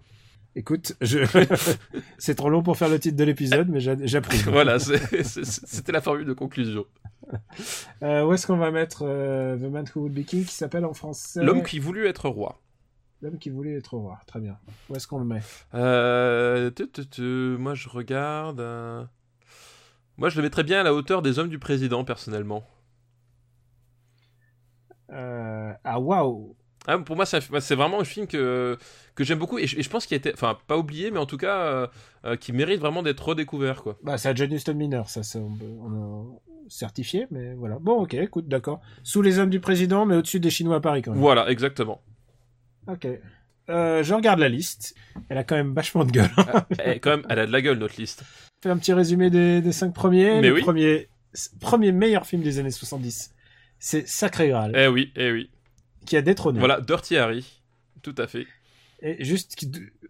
Écoute, je... c'est trop long pour faire le titre de l'épisode, mais j'a- j'approuve. voilà, c'était la formule de conclusion. Euh, où est-ce qu'on va mettre euh, The Man Who Would Be King, qui s'appelle en français? L'homme qui voulut être roi. L'homme qui voulait être roi. Très bien. Où est-ce qu'on le met? Euh, tu, tu, tu, moi, je regarde. Moi, je le mettrais bien à la hauteur des hommes du président, personnellement. Ah, waouh Ah, pour moi, c'est vraiment un film que, que j'aime beaucoup et je, et je pense qu'il a été, enfin, pas oublié, mais en tout cas, euh, euh, qui mérite vraiment d'être redécouvert, quoi. Bah, c'est à John Huston mineur, ça, ça on, a certifié, mais voilà. Bon, ok, écoute, d'accord. Sous les hommes du président, mais au-dessus des Chinois à Paris, quand même. Voilà, exactement. Ok. Euh, je regarde la liste. Elle a quand même vachement de gueule. Ah, eh, quand même, elle a de la gueule, notre liste. Fais un petit résumé des, des cinq premiers. Mais oui. premier, premier meilleur film des années 70. C'est Sacré Graal, Eh oui, eh oui. Qui a détrôné. Voilà, Dirty Harry. Tout à fait. Et juste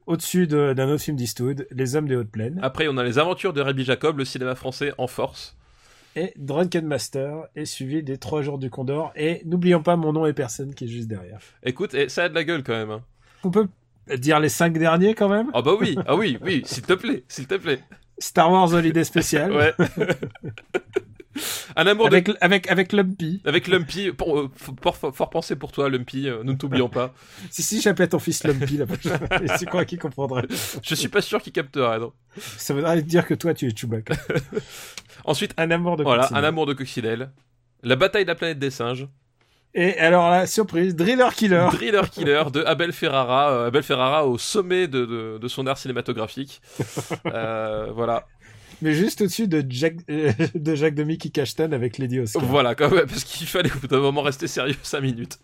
au-dessus de- d'un autre film d'Eastwood, Les Hommes des Hautes Plaines. Après, on a les aventures de Rabbi Jacob, le cinéma français en force. Et Drunken Master est suivi des Trois Jours du Condor. Et n'oublions pas Mon nom et personne qui est juste derrière. Écoute, eh, ça a de la gueule quand même. hein. On peut dire les cinq derniers quand même? Ah bah oui, ah oui, oui, s'il te plaît, s'il te plaît. Star Wars Holiday Special. Ouais. Un amour de Avec, avec, avec Lumpy. Avec Lumpy, pour, euh, fort, fort- fort pensé pour toi, Lumpy, euh, nous ne t'oublions pas. Si, si, j'appelais ton fils Lumpy la. Et C'est quoi qui comprendrait Je suis pas sûr qu'il captera, non. Ça voudrait dire que toi, tu es Chewbacca. Ensuite, Un amour de voilà, coccinelle. un amour de coccinelle. La bataille de la planète des singes. Et alors là, surprise, Driller Killer. Thriller Killer de Abel Ferrara. euh, Abel Ferrara au sommet de, de, de son art cinématographique. Euh, voilà. Mais juste au-dessus de Jack, euh, de Jacques Demy qui Ashton avec Lady Oscar. Voilà, quand même, parce qu'il fallait au bout d'un moment rester sérieux 5 minutes.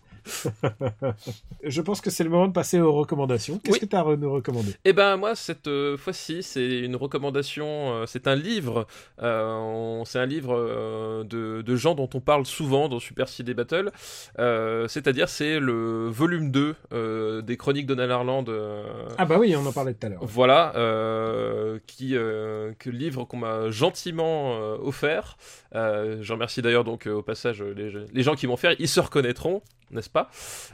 Je pense que c'est le moment de passer aux recommandations. Qu'est-ce Oui. que tu as à nous recommander Eh ben moi cette euh, fois-ci c'est une recommandation, euh, c'est un livre, euh, c'est un livre de, de gens dont on parle souvent dans Super CD Battle, c'est-à-dire c'est le volume 2 euh, des Chroniques de Nanarland. euh, Ah bah oui, on en parlait tout à l'heure. Voilà, qui, que le livre qu'on m'a gentiment offert. Je remercie d'ailleurs donc au passage les, les gens qui m'ont fait, ils se reconnaîtront, n'est-ce pas?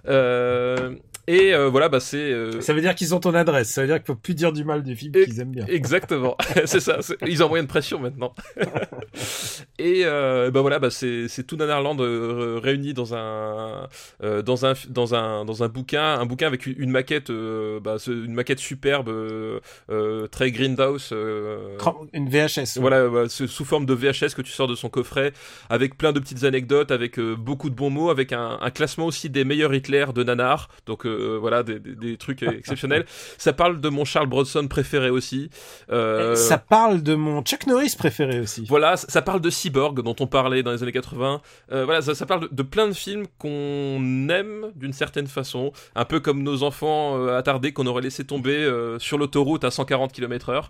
Euh, Et euh, voilà, bah c'est euh, Ça veut dire qu'ils ont ton adresse. Ça veut dire qu'il faut plus dire du mal du film Et- qu'ils aiment bien. Exactement, c'est ça. Ils ont moyen de pression maintenant. et euh, ben voilà, bah c'est c'est tout Nanarland réuni dans un dans un dans un dans un bouquin, un bouquin avec une, maquette, bah, une maquette superbe, très greenhouse. Cran- Une VHS. voilà, voilà, c'est sous forme de VHS que tu sors de son coffret, avec plein de petites anecdotes, avec beaucoup de bons mots, avec un, un classement aussi des meilleurs Hitler de Nanar. Donc euh, voilà, des, des- des trucs exceptionnels. Ça parle de mon Charles Bronson préféré aussi. Euh, Ça parle de mon Chuck Norris préféré aussi. voilà, ça, ça parle de Cyborg dont on parlait dans les années 80. Euh, voilà, ça, ça parle de, de plein de films qu'on aime d'une certaine façon, un peu comme nos enfants euh, attardés qu'on aurait laissé tomber euh, sur l'autoroute à 140 km/h.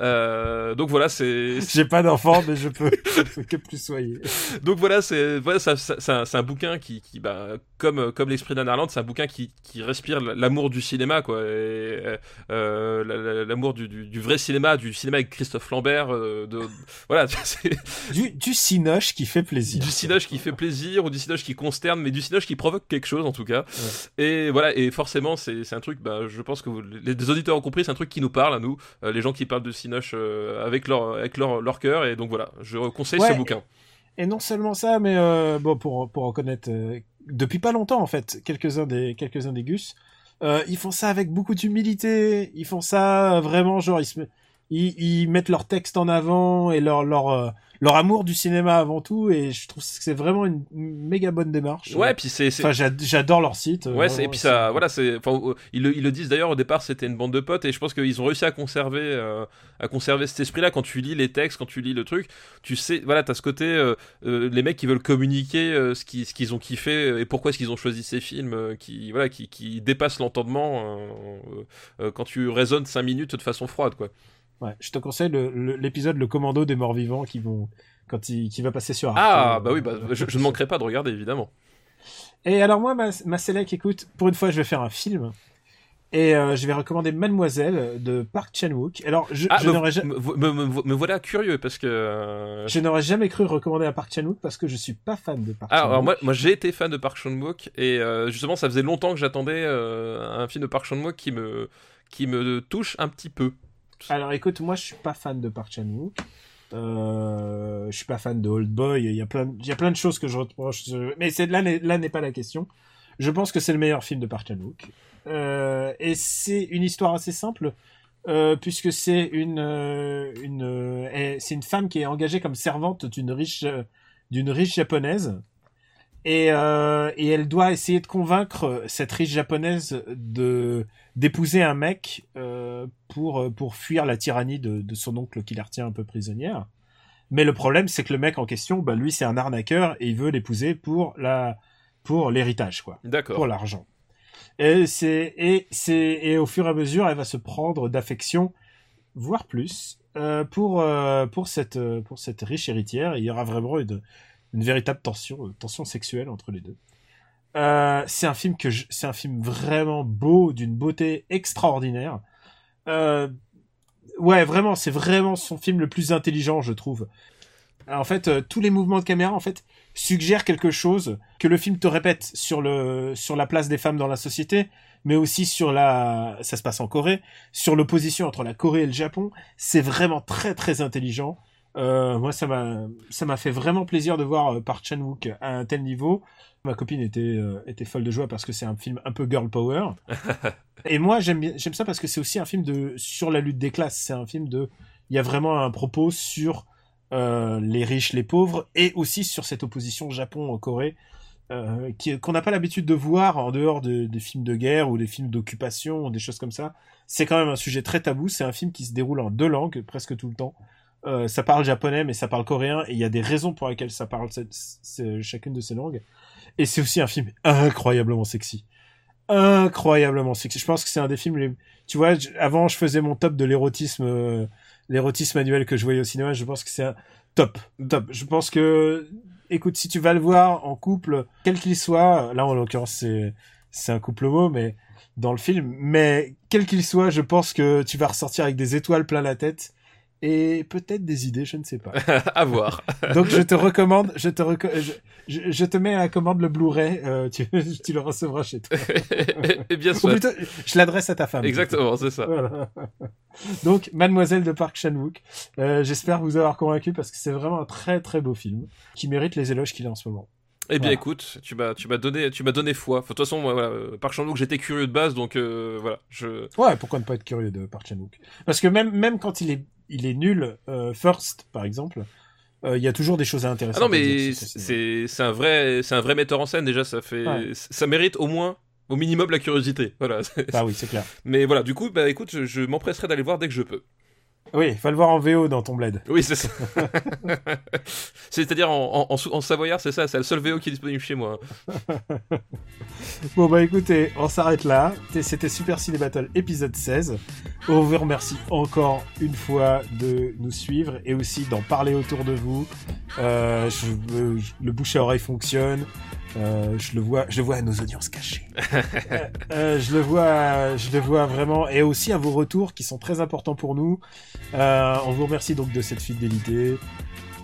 Euh, donc voilà, c'est J'ai pas d'enfant, mais je peux, que plus soyez. donc voilà, c'est voilà, ça, un bouquin qui, qui bah, comme comme l'esprit d'Anarland, c'est un bouquin qui, qui respire l'amour du cinéma quoi, euh, la- l'amour du, du, du vrai cinéma, du cinéma avec Christophe Lambert, euh, de voilà, Du, du cinoche qui fait plaisir. du cinoche qui fait plaisir ou du cinoche qui consterne, mais du cinoche qui provoque quelque chose en tout cas. Et voilà, et forcément c'est un truc, bah, je pense que vous- les, les auditeurs ont compris, c'est un truc qui nous parle à nous, euh, les gens qui parlent de cinoche euh, avec leur avec leur leur cœur, et donc voilà, je conseille Ouais. ce bouquin. Et non seulement ça, mais euh, bon, pour, pour reconnaître, euh, depuis pas longtemps en fait, quelques-uns des, quelques-uns des Gus, euh, ils font ça avec beaucoup d'humilité, ils font ça euh, vraiment, genre, ils, se, ils, ils mettent leur texte en avant et leur, leur, euh, leur amour du cinéma avant tout, et je trouve que c'est vraiment une méga bonne démarche. Ouais, puis c'est Enfin, j'ad- j'adore leur site. euh, Ouais, c'est- et vraiment, puis ça, voilà, c'est, enfin, ils le, ils le disent d'ailleurs au départ, c'était une bande de potes, et je pense qu'ils ont réussi à conserver, euh, à conserver cet esprit-là. Quand tu lis les textes, quand tu lis le truc, tu sais, voilà, t'as ce côté, euh, euh, les mecs qui veulent communiquer ce qu'ils, ce qu'ils ont kiffé et pourquoi est-ce qu'ils ont choisi ces films, qui, voilà, qui, qui dépassent l'entendement quand tu raisonnes 5 minutes de façon froide, quoi. Ouais, je te conseille le- le- l'épisode le, Commando des morts vivants qui vont quand il qui va passer sur Arte. Ah, Euh, bah oui, bah, je, je ne manquerai pas de regarder évidemment. Et alors moi ma ma écoute, pour une fois je vais faire un film Et euh, je vais recommander Mademoiselle de Park Chan-wook. Alors, je, Ah, je n'aurais ja- me- me- me- me voilà curieux parce que. euh, je n'aurais jamais cru recommander à Park Chan-wook parce que je suis pas fan de Park Ah, Chan-wook. alors moi, moi j'ai été fan de Park Chan-wook et euh, justement ça faisait longtemps que j'attendais euh, un film de Park Chan-wook qui me qui me touche un petit peu. Alors écoute, moi je suis pas fan de Park Chan-wook. Euh, je suis pas fan de Old Boy. Il y a plein, de- il y a plein de choses que je reproche. Mais là, n'est- pas la question. Je pense que c'est le meilleur film de Park Chan-wook. Euh, et c'est une histoire assez simple. euh, puisque c'est une euh, une c'est une femme qui est engagée comme servante d'une riche d'une riche japonaise et elle doit essayer de convaincre cette riche japonaise de d'épouser un mec euh, pour euh, pour fuir la tyrannie de, de son oncle qui la retient un peu prisonnière. Mais le problème, c'est que le mec en question, bah lui, c'est un arnaqueur et il veut l'épouser pour la pour l'héritage, quoi, pour D'accord. l'argent. Et c'est et c'est et au fur et à mesure, elle va se prendre d'affection, voire plus, euh, pour euh, pour cette pour cette riche héritière. Il y aura vraiment une une véritable tension tension sexuelle entre les deux. Euh, c'est un film que c'est un film vraiment beau, d'une beauté extraordinaire. Euh, ouais, vraiment, c'est vraiment son film le plus intelligent, je trouve. En fait, euh, tous les mouvements de caméra, en fait, suggèrent quelque chose que le film te répète sur le sur la place des femmes dans la société, mais aussi sur la, ça se passe en Corée, sur l'opposition entre la Corée et le Japon. C'est vraiment très très intelligent. Euh, moi, ça m'a ça m'a fait vraiment plaisir de voir euh, Park Chan Wook à un tel niveau. Ma copine était euh, était folle de joie parce que c'est un film un peu girl power. Et moi, j'aime ça parce que c'est aussi un film de sur la lutte des classes. C'est un film de il y a vraiment un propos sur euh, les riches, les pauvres, et aussi sur cette opposition Japon-Corée euh, qui- qu'on n'a pas l'habitude de voir en dehors de- des films de guerre ou des films d'occupation ou des choses comme ça. C'est quand même un sujet très tabou. C'est un film qui se déroule en deux langues presque tout le temps. Euh, ça parle japonais, mais ça parle coréen, et il y a des raisons pour lesquelles ça parle chacune de ces langues. Et c'est aussi un film incroyablement sexy. Incroyablement sexy. Je pense que c'est un des films les... Tu vois, avant, je faisais mon top de l'érotisme, euh, l'érotisme annuel que je voyais au cinéma. Je pense que c'est un top, top. Je pense que, écoute, si tu vas le voir en couple, quel qu'il soit, là, en l'occurrence, c'est, c'est un couple homo, mais dans le film, mais quel qu'il soit, je pense que tu vas ressortir avec des étoiles plein la tête et peut-être des idées, je ne sais pas. à voir. Donc je te recommande, je te reco- je, je, je te mets à la commande le Blu-ray, euh, tu, tu le recevras chez toi. et bien Ou sûr. plutôt, je l'adresse à ta femme. Exactement, c'est ça. Voilà. Donc, Mademoiselle de Park Chan-wook, euh, j'espère vous avoir convaincu parce que c'est vraiment un très très beau film qui mérite les éloges qu'il a en ce moment. Eh bien, Voilà. écoute, tu m'as, tu m'as donné, tu m'as donné foi. De toute façon, moi, voilà, euh, par Chan-wook, j'étais curieux de base, donc euh, voilà, je. Ouais, pourquoi ne pas être curieux de Park Chan-wook? Parce que même même quand il est il est nul, euh, First par exemple, euh, il y a toujours des choses à intéressantes. Ah non, mais c'est, un vrai, c'est un vrai metteur en scène déjà. Ça fait, Ouais. ça mérite au moins, au minimum, la curiosité. Voilà. Bah oui, c'est clair. Mais voilà, du coup, bah écoute, je, je m'empresserai d'aller voir dès que je peux. Oui, va le voir en VO dans ton bled. Oui, c'est ça. C'est-à-dire en, en, en sou- en savoyard, c'est ça, c'est le seul VO qui est disponible chez moi. Bon bah écoutez, on s'arrête là. C'était Super Ciné Battle épisode 16. On vous remercie encore une fois de nous suivre et aussi d'en parler autour de vous. Euh, je- euh, je- le bouche à oreille fonctionne. Euh, je le vois, je le vois à nos audiences cachées. Euh, euh, je le vois, je le vois vraiment, et aussi à vos retours qui sont très importants pour nous. Euh, on vous remercie donc de cette fidélité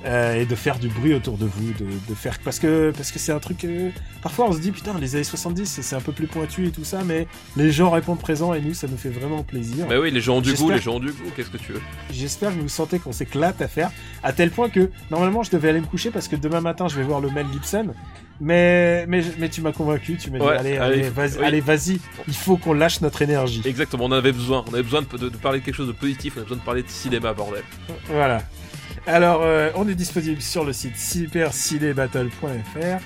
euh, et de faire du bruit autour de vous, de, de faire parce que parce que c'est un truc. euh, parfois on se dit putain les années 70 c'est un peu plus pointu et tout ça, mais les gens répondent présent et nous ça nous fait vraiment plaisir. Bah oui, les gens ont du goût, les gens ont du goût, qu'est-ce que tu veux? J'espère que vous sentez qu'on s'éclate à faire, à tel point que normalement je devais aller me coucher parce que demain matin je vais voir le Mel Gibson, mais mais mais tu m'as convaincu, tu m'as dit Ouais, allez allez, vas-y oui. allez vas-y, il faut qu'on lâche notre énergie. Exactement, on avait besoin. On avait besoin de, de- de parler de quelque chose de positif, on avait besoin de parler de cinéma, bordel. Voilà. Alors, euh, on est disponible sur le site supercinébattle.fr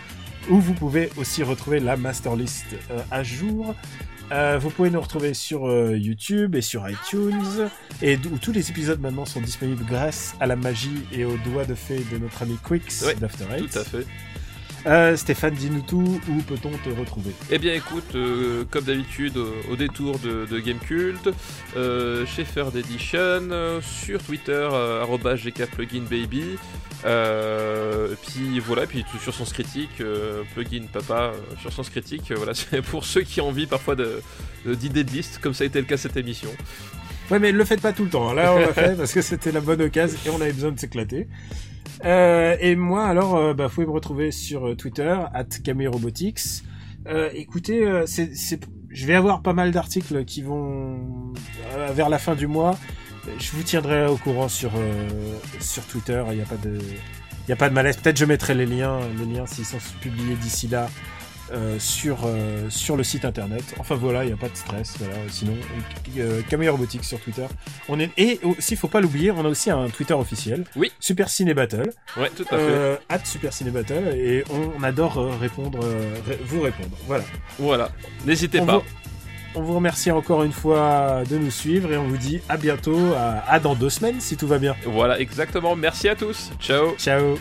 où vous pouvez aussi retrouver la master list euh, à jour. Euh, vous pouvez nous retrouver sur euh, YouTube et sur iTunes, et où tous les épisodes maintenant sont disponibles grâce à la magie et aux doigts de fée de notre ami Ouais, d'After Eight. Tout à fait. Euh, Stéphane, dis-nous tout, où peut-on te retrouver? Eh bien écoute, euh, comme d'habitude, au, au détour de, de Gamecult, euh, chez Third Edition, sur Twitter, gkpluginbaby, puis voilà, puis sur Sens Critique, plugin papa, sur Sens Critique, voilà, c'est pour ceux qui ont envie parfois de- de- d'idées de, liste, comme ça a été le cas cette émission. Ouais, mais le faites pas tout le temps. hein. Là, on l'a fait parce que c'était la bonne occasion et on avait besoin de s'éclater. Euh, et moi, alors, euh, bah, vous pouvez me retrouver sur euh, Twitter, at Robotics. Euh, écoutez, euh, c'est, c'est, je vais avoir pas mal d'articles qui vont euh, vers la fin du mois. Je vous tiendrai au courant sur sur Twitter. Il n'y a pas de il a pas de malaise. Peut-être je mettrai les liens, les liens s'ils sont publiés d'ici là. Euh, sur euh, sur le site internet. Enfin voilà, il n'y a pas de stress. Voilà. Sinon, euh, Camille Robotics sur Twitter. On est et aussi, faut pas l'oublier, on a aussi un Twitter officiel. Oui. Super Ciné Battle. Ouais, tout à fait. At Super Ciné Battle et on, adore répondre, ré- vous répondre. Voilà. Voilà, n'hésitez pas. vous, on vous remercie encore une fois de nous suivre et on vous dit à bientôt, à, à dans deux semaines si tout va bien. Voilà, exactement. Merci à tous. Ciao. Ciao.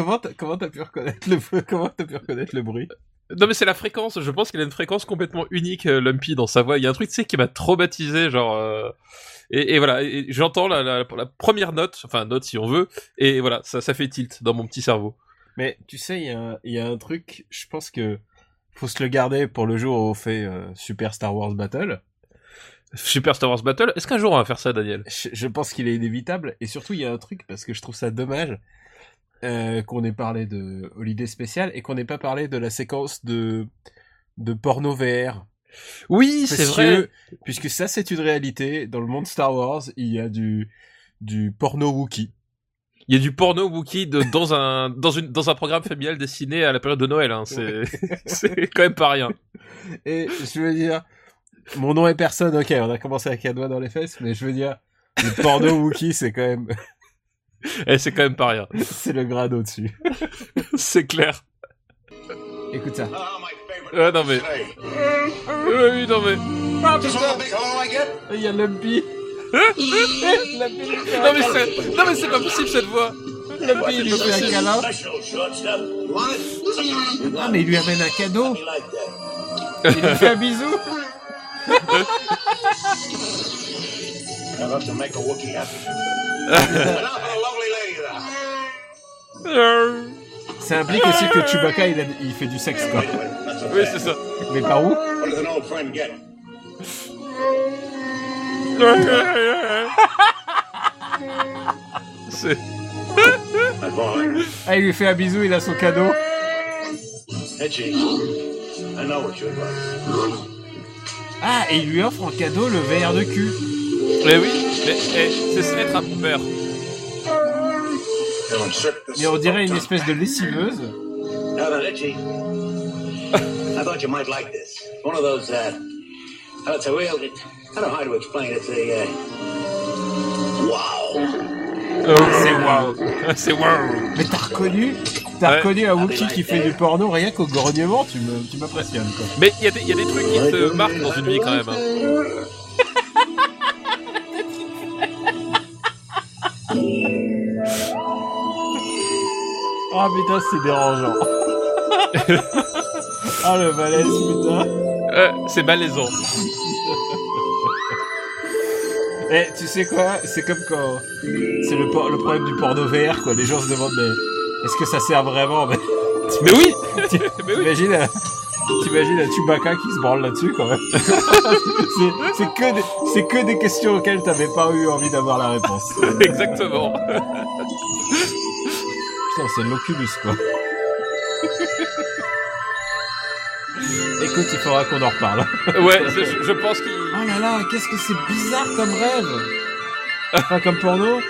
Comment t'as, comment t'as pu reconnaître le comment t'as pu reconnaître le bruit? Non mais c'est la fréquence, je pense qu'il a une fréquence complètement unique, euh, Lumpy, dans sa voix. Il y a un truc, tu sais, qui m'a traumatisé, genre... euh, Et, et voilà, et j'entends la, la, la première note, enfin note si on veut, et voilà, ça, ça fait tilt dans mon petit cerveau. Mais tu sais, il y, a il y a un truc, je pense que faut se le garder pour le jour où on fait euh, Super Star Wars Battle. Super Star Wars Battle, est-ce qu'un jour on va faire ça, Daniel? Je, je pense qu'il est inévitable. Et surtout, il y a un truc, parce que je trouve ça dommage euh, qu'on ait parlé de Holiday Spécial et qu'on n'ait pas parlé de la séquence de, de porno VR. Oui, c'est vrai que- puisque ça, c'est une réalité. Dans le monde Star Wars, il y a du, du porno Wookie. Il y a du porno Wookie de, dans, un, dans, une, dans un programme familial dessiné à la période de Noël, hein. c'est c'est quand même pas rien. Et je veux dire, mon nom est personne, ok, on a commencé avec un doigt dans les fesses, mais je veux dire, le porno Wookie, c'est quand même, Et c'est quand même pas rien, c'est le grade au-dessus. c'est clair. Écoute ça. Ouais, non mais... Ouais, oui, non mais... Il y a Lumpy. Lumpy, Non mais c'est, non mais c'est pas possible cette voix. Lumpy, il lui fait un câlin. Ah, mais il lui amène un cadeau. Il lui fait un bisou. Ça implique aussi que Chewbacca, il, a- il fait du sexe, quoi. Oui, c'est ça. Mais par où C'est... Ah, il lui fait un bisou, il a son cadeau. Ah, et il lui offre en cadeau le VR de cul. Mais oui, mais eh, c'est se mettre à mon père. Mais on dirait une espèce de lessiveuse. Now then, Itchy. I thought you might like this. One of those, uh, oh, it's a real, it, I don't know how to explain it. It's a, uh, wow. C'est waouh. C'est wow. Mais t'as reconnu, t'as Ouais. reconnu un Wookie qui fait du porno rien qu'au grognement, tu me, tu m'impressionnes quoi. Mais il y, a des- y a des trucs qui te marquent dans une vie quand même. hein. Ah putain, c'est dérangeant. ah le malaise, putain. Euh, c'est malaisant. Eh, tu sais quoi? C'est comme quand c'est le, le problème du porno VR quoi. Les gens se demandent mais est-ce que ça sert vraiment? Mais Mais oui t'imagines, euh, t'imagines un Chewbacca qui se branle là-dessus quand même. c'est, que des, c'est que des questions auxquelles t'avais pas eu envie d'avoir la réponse. Exactement. Putain, c'est l'Oculus, quoi. Écoute, il faudra qu'on en reparle. Ouais, je, je pense qu'il... Oh là là, qu'est-ce que c'est bizarre comme rêve Enfin, comme porno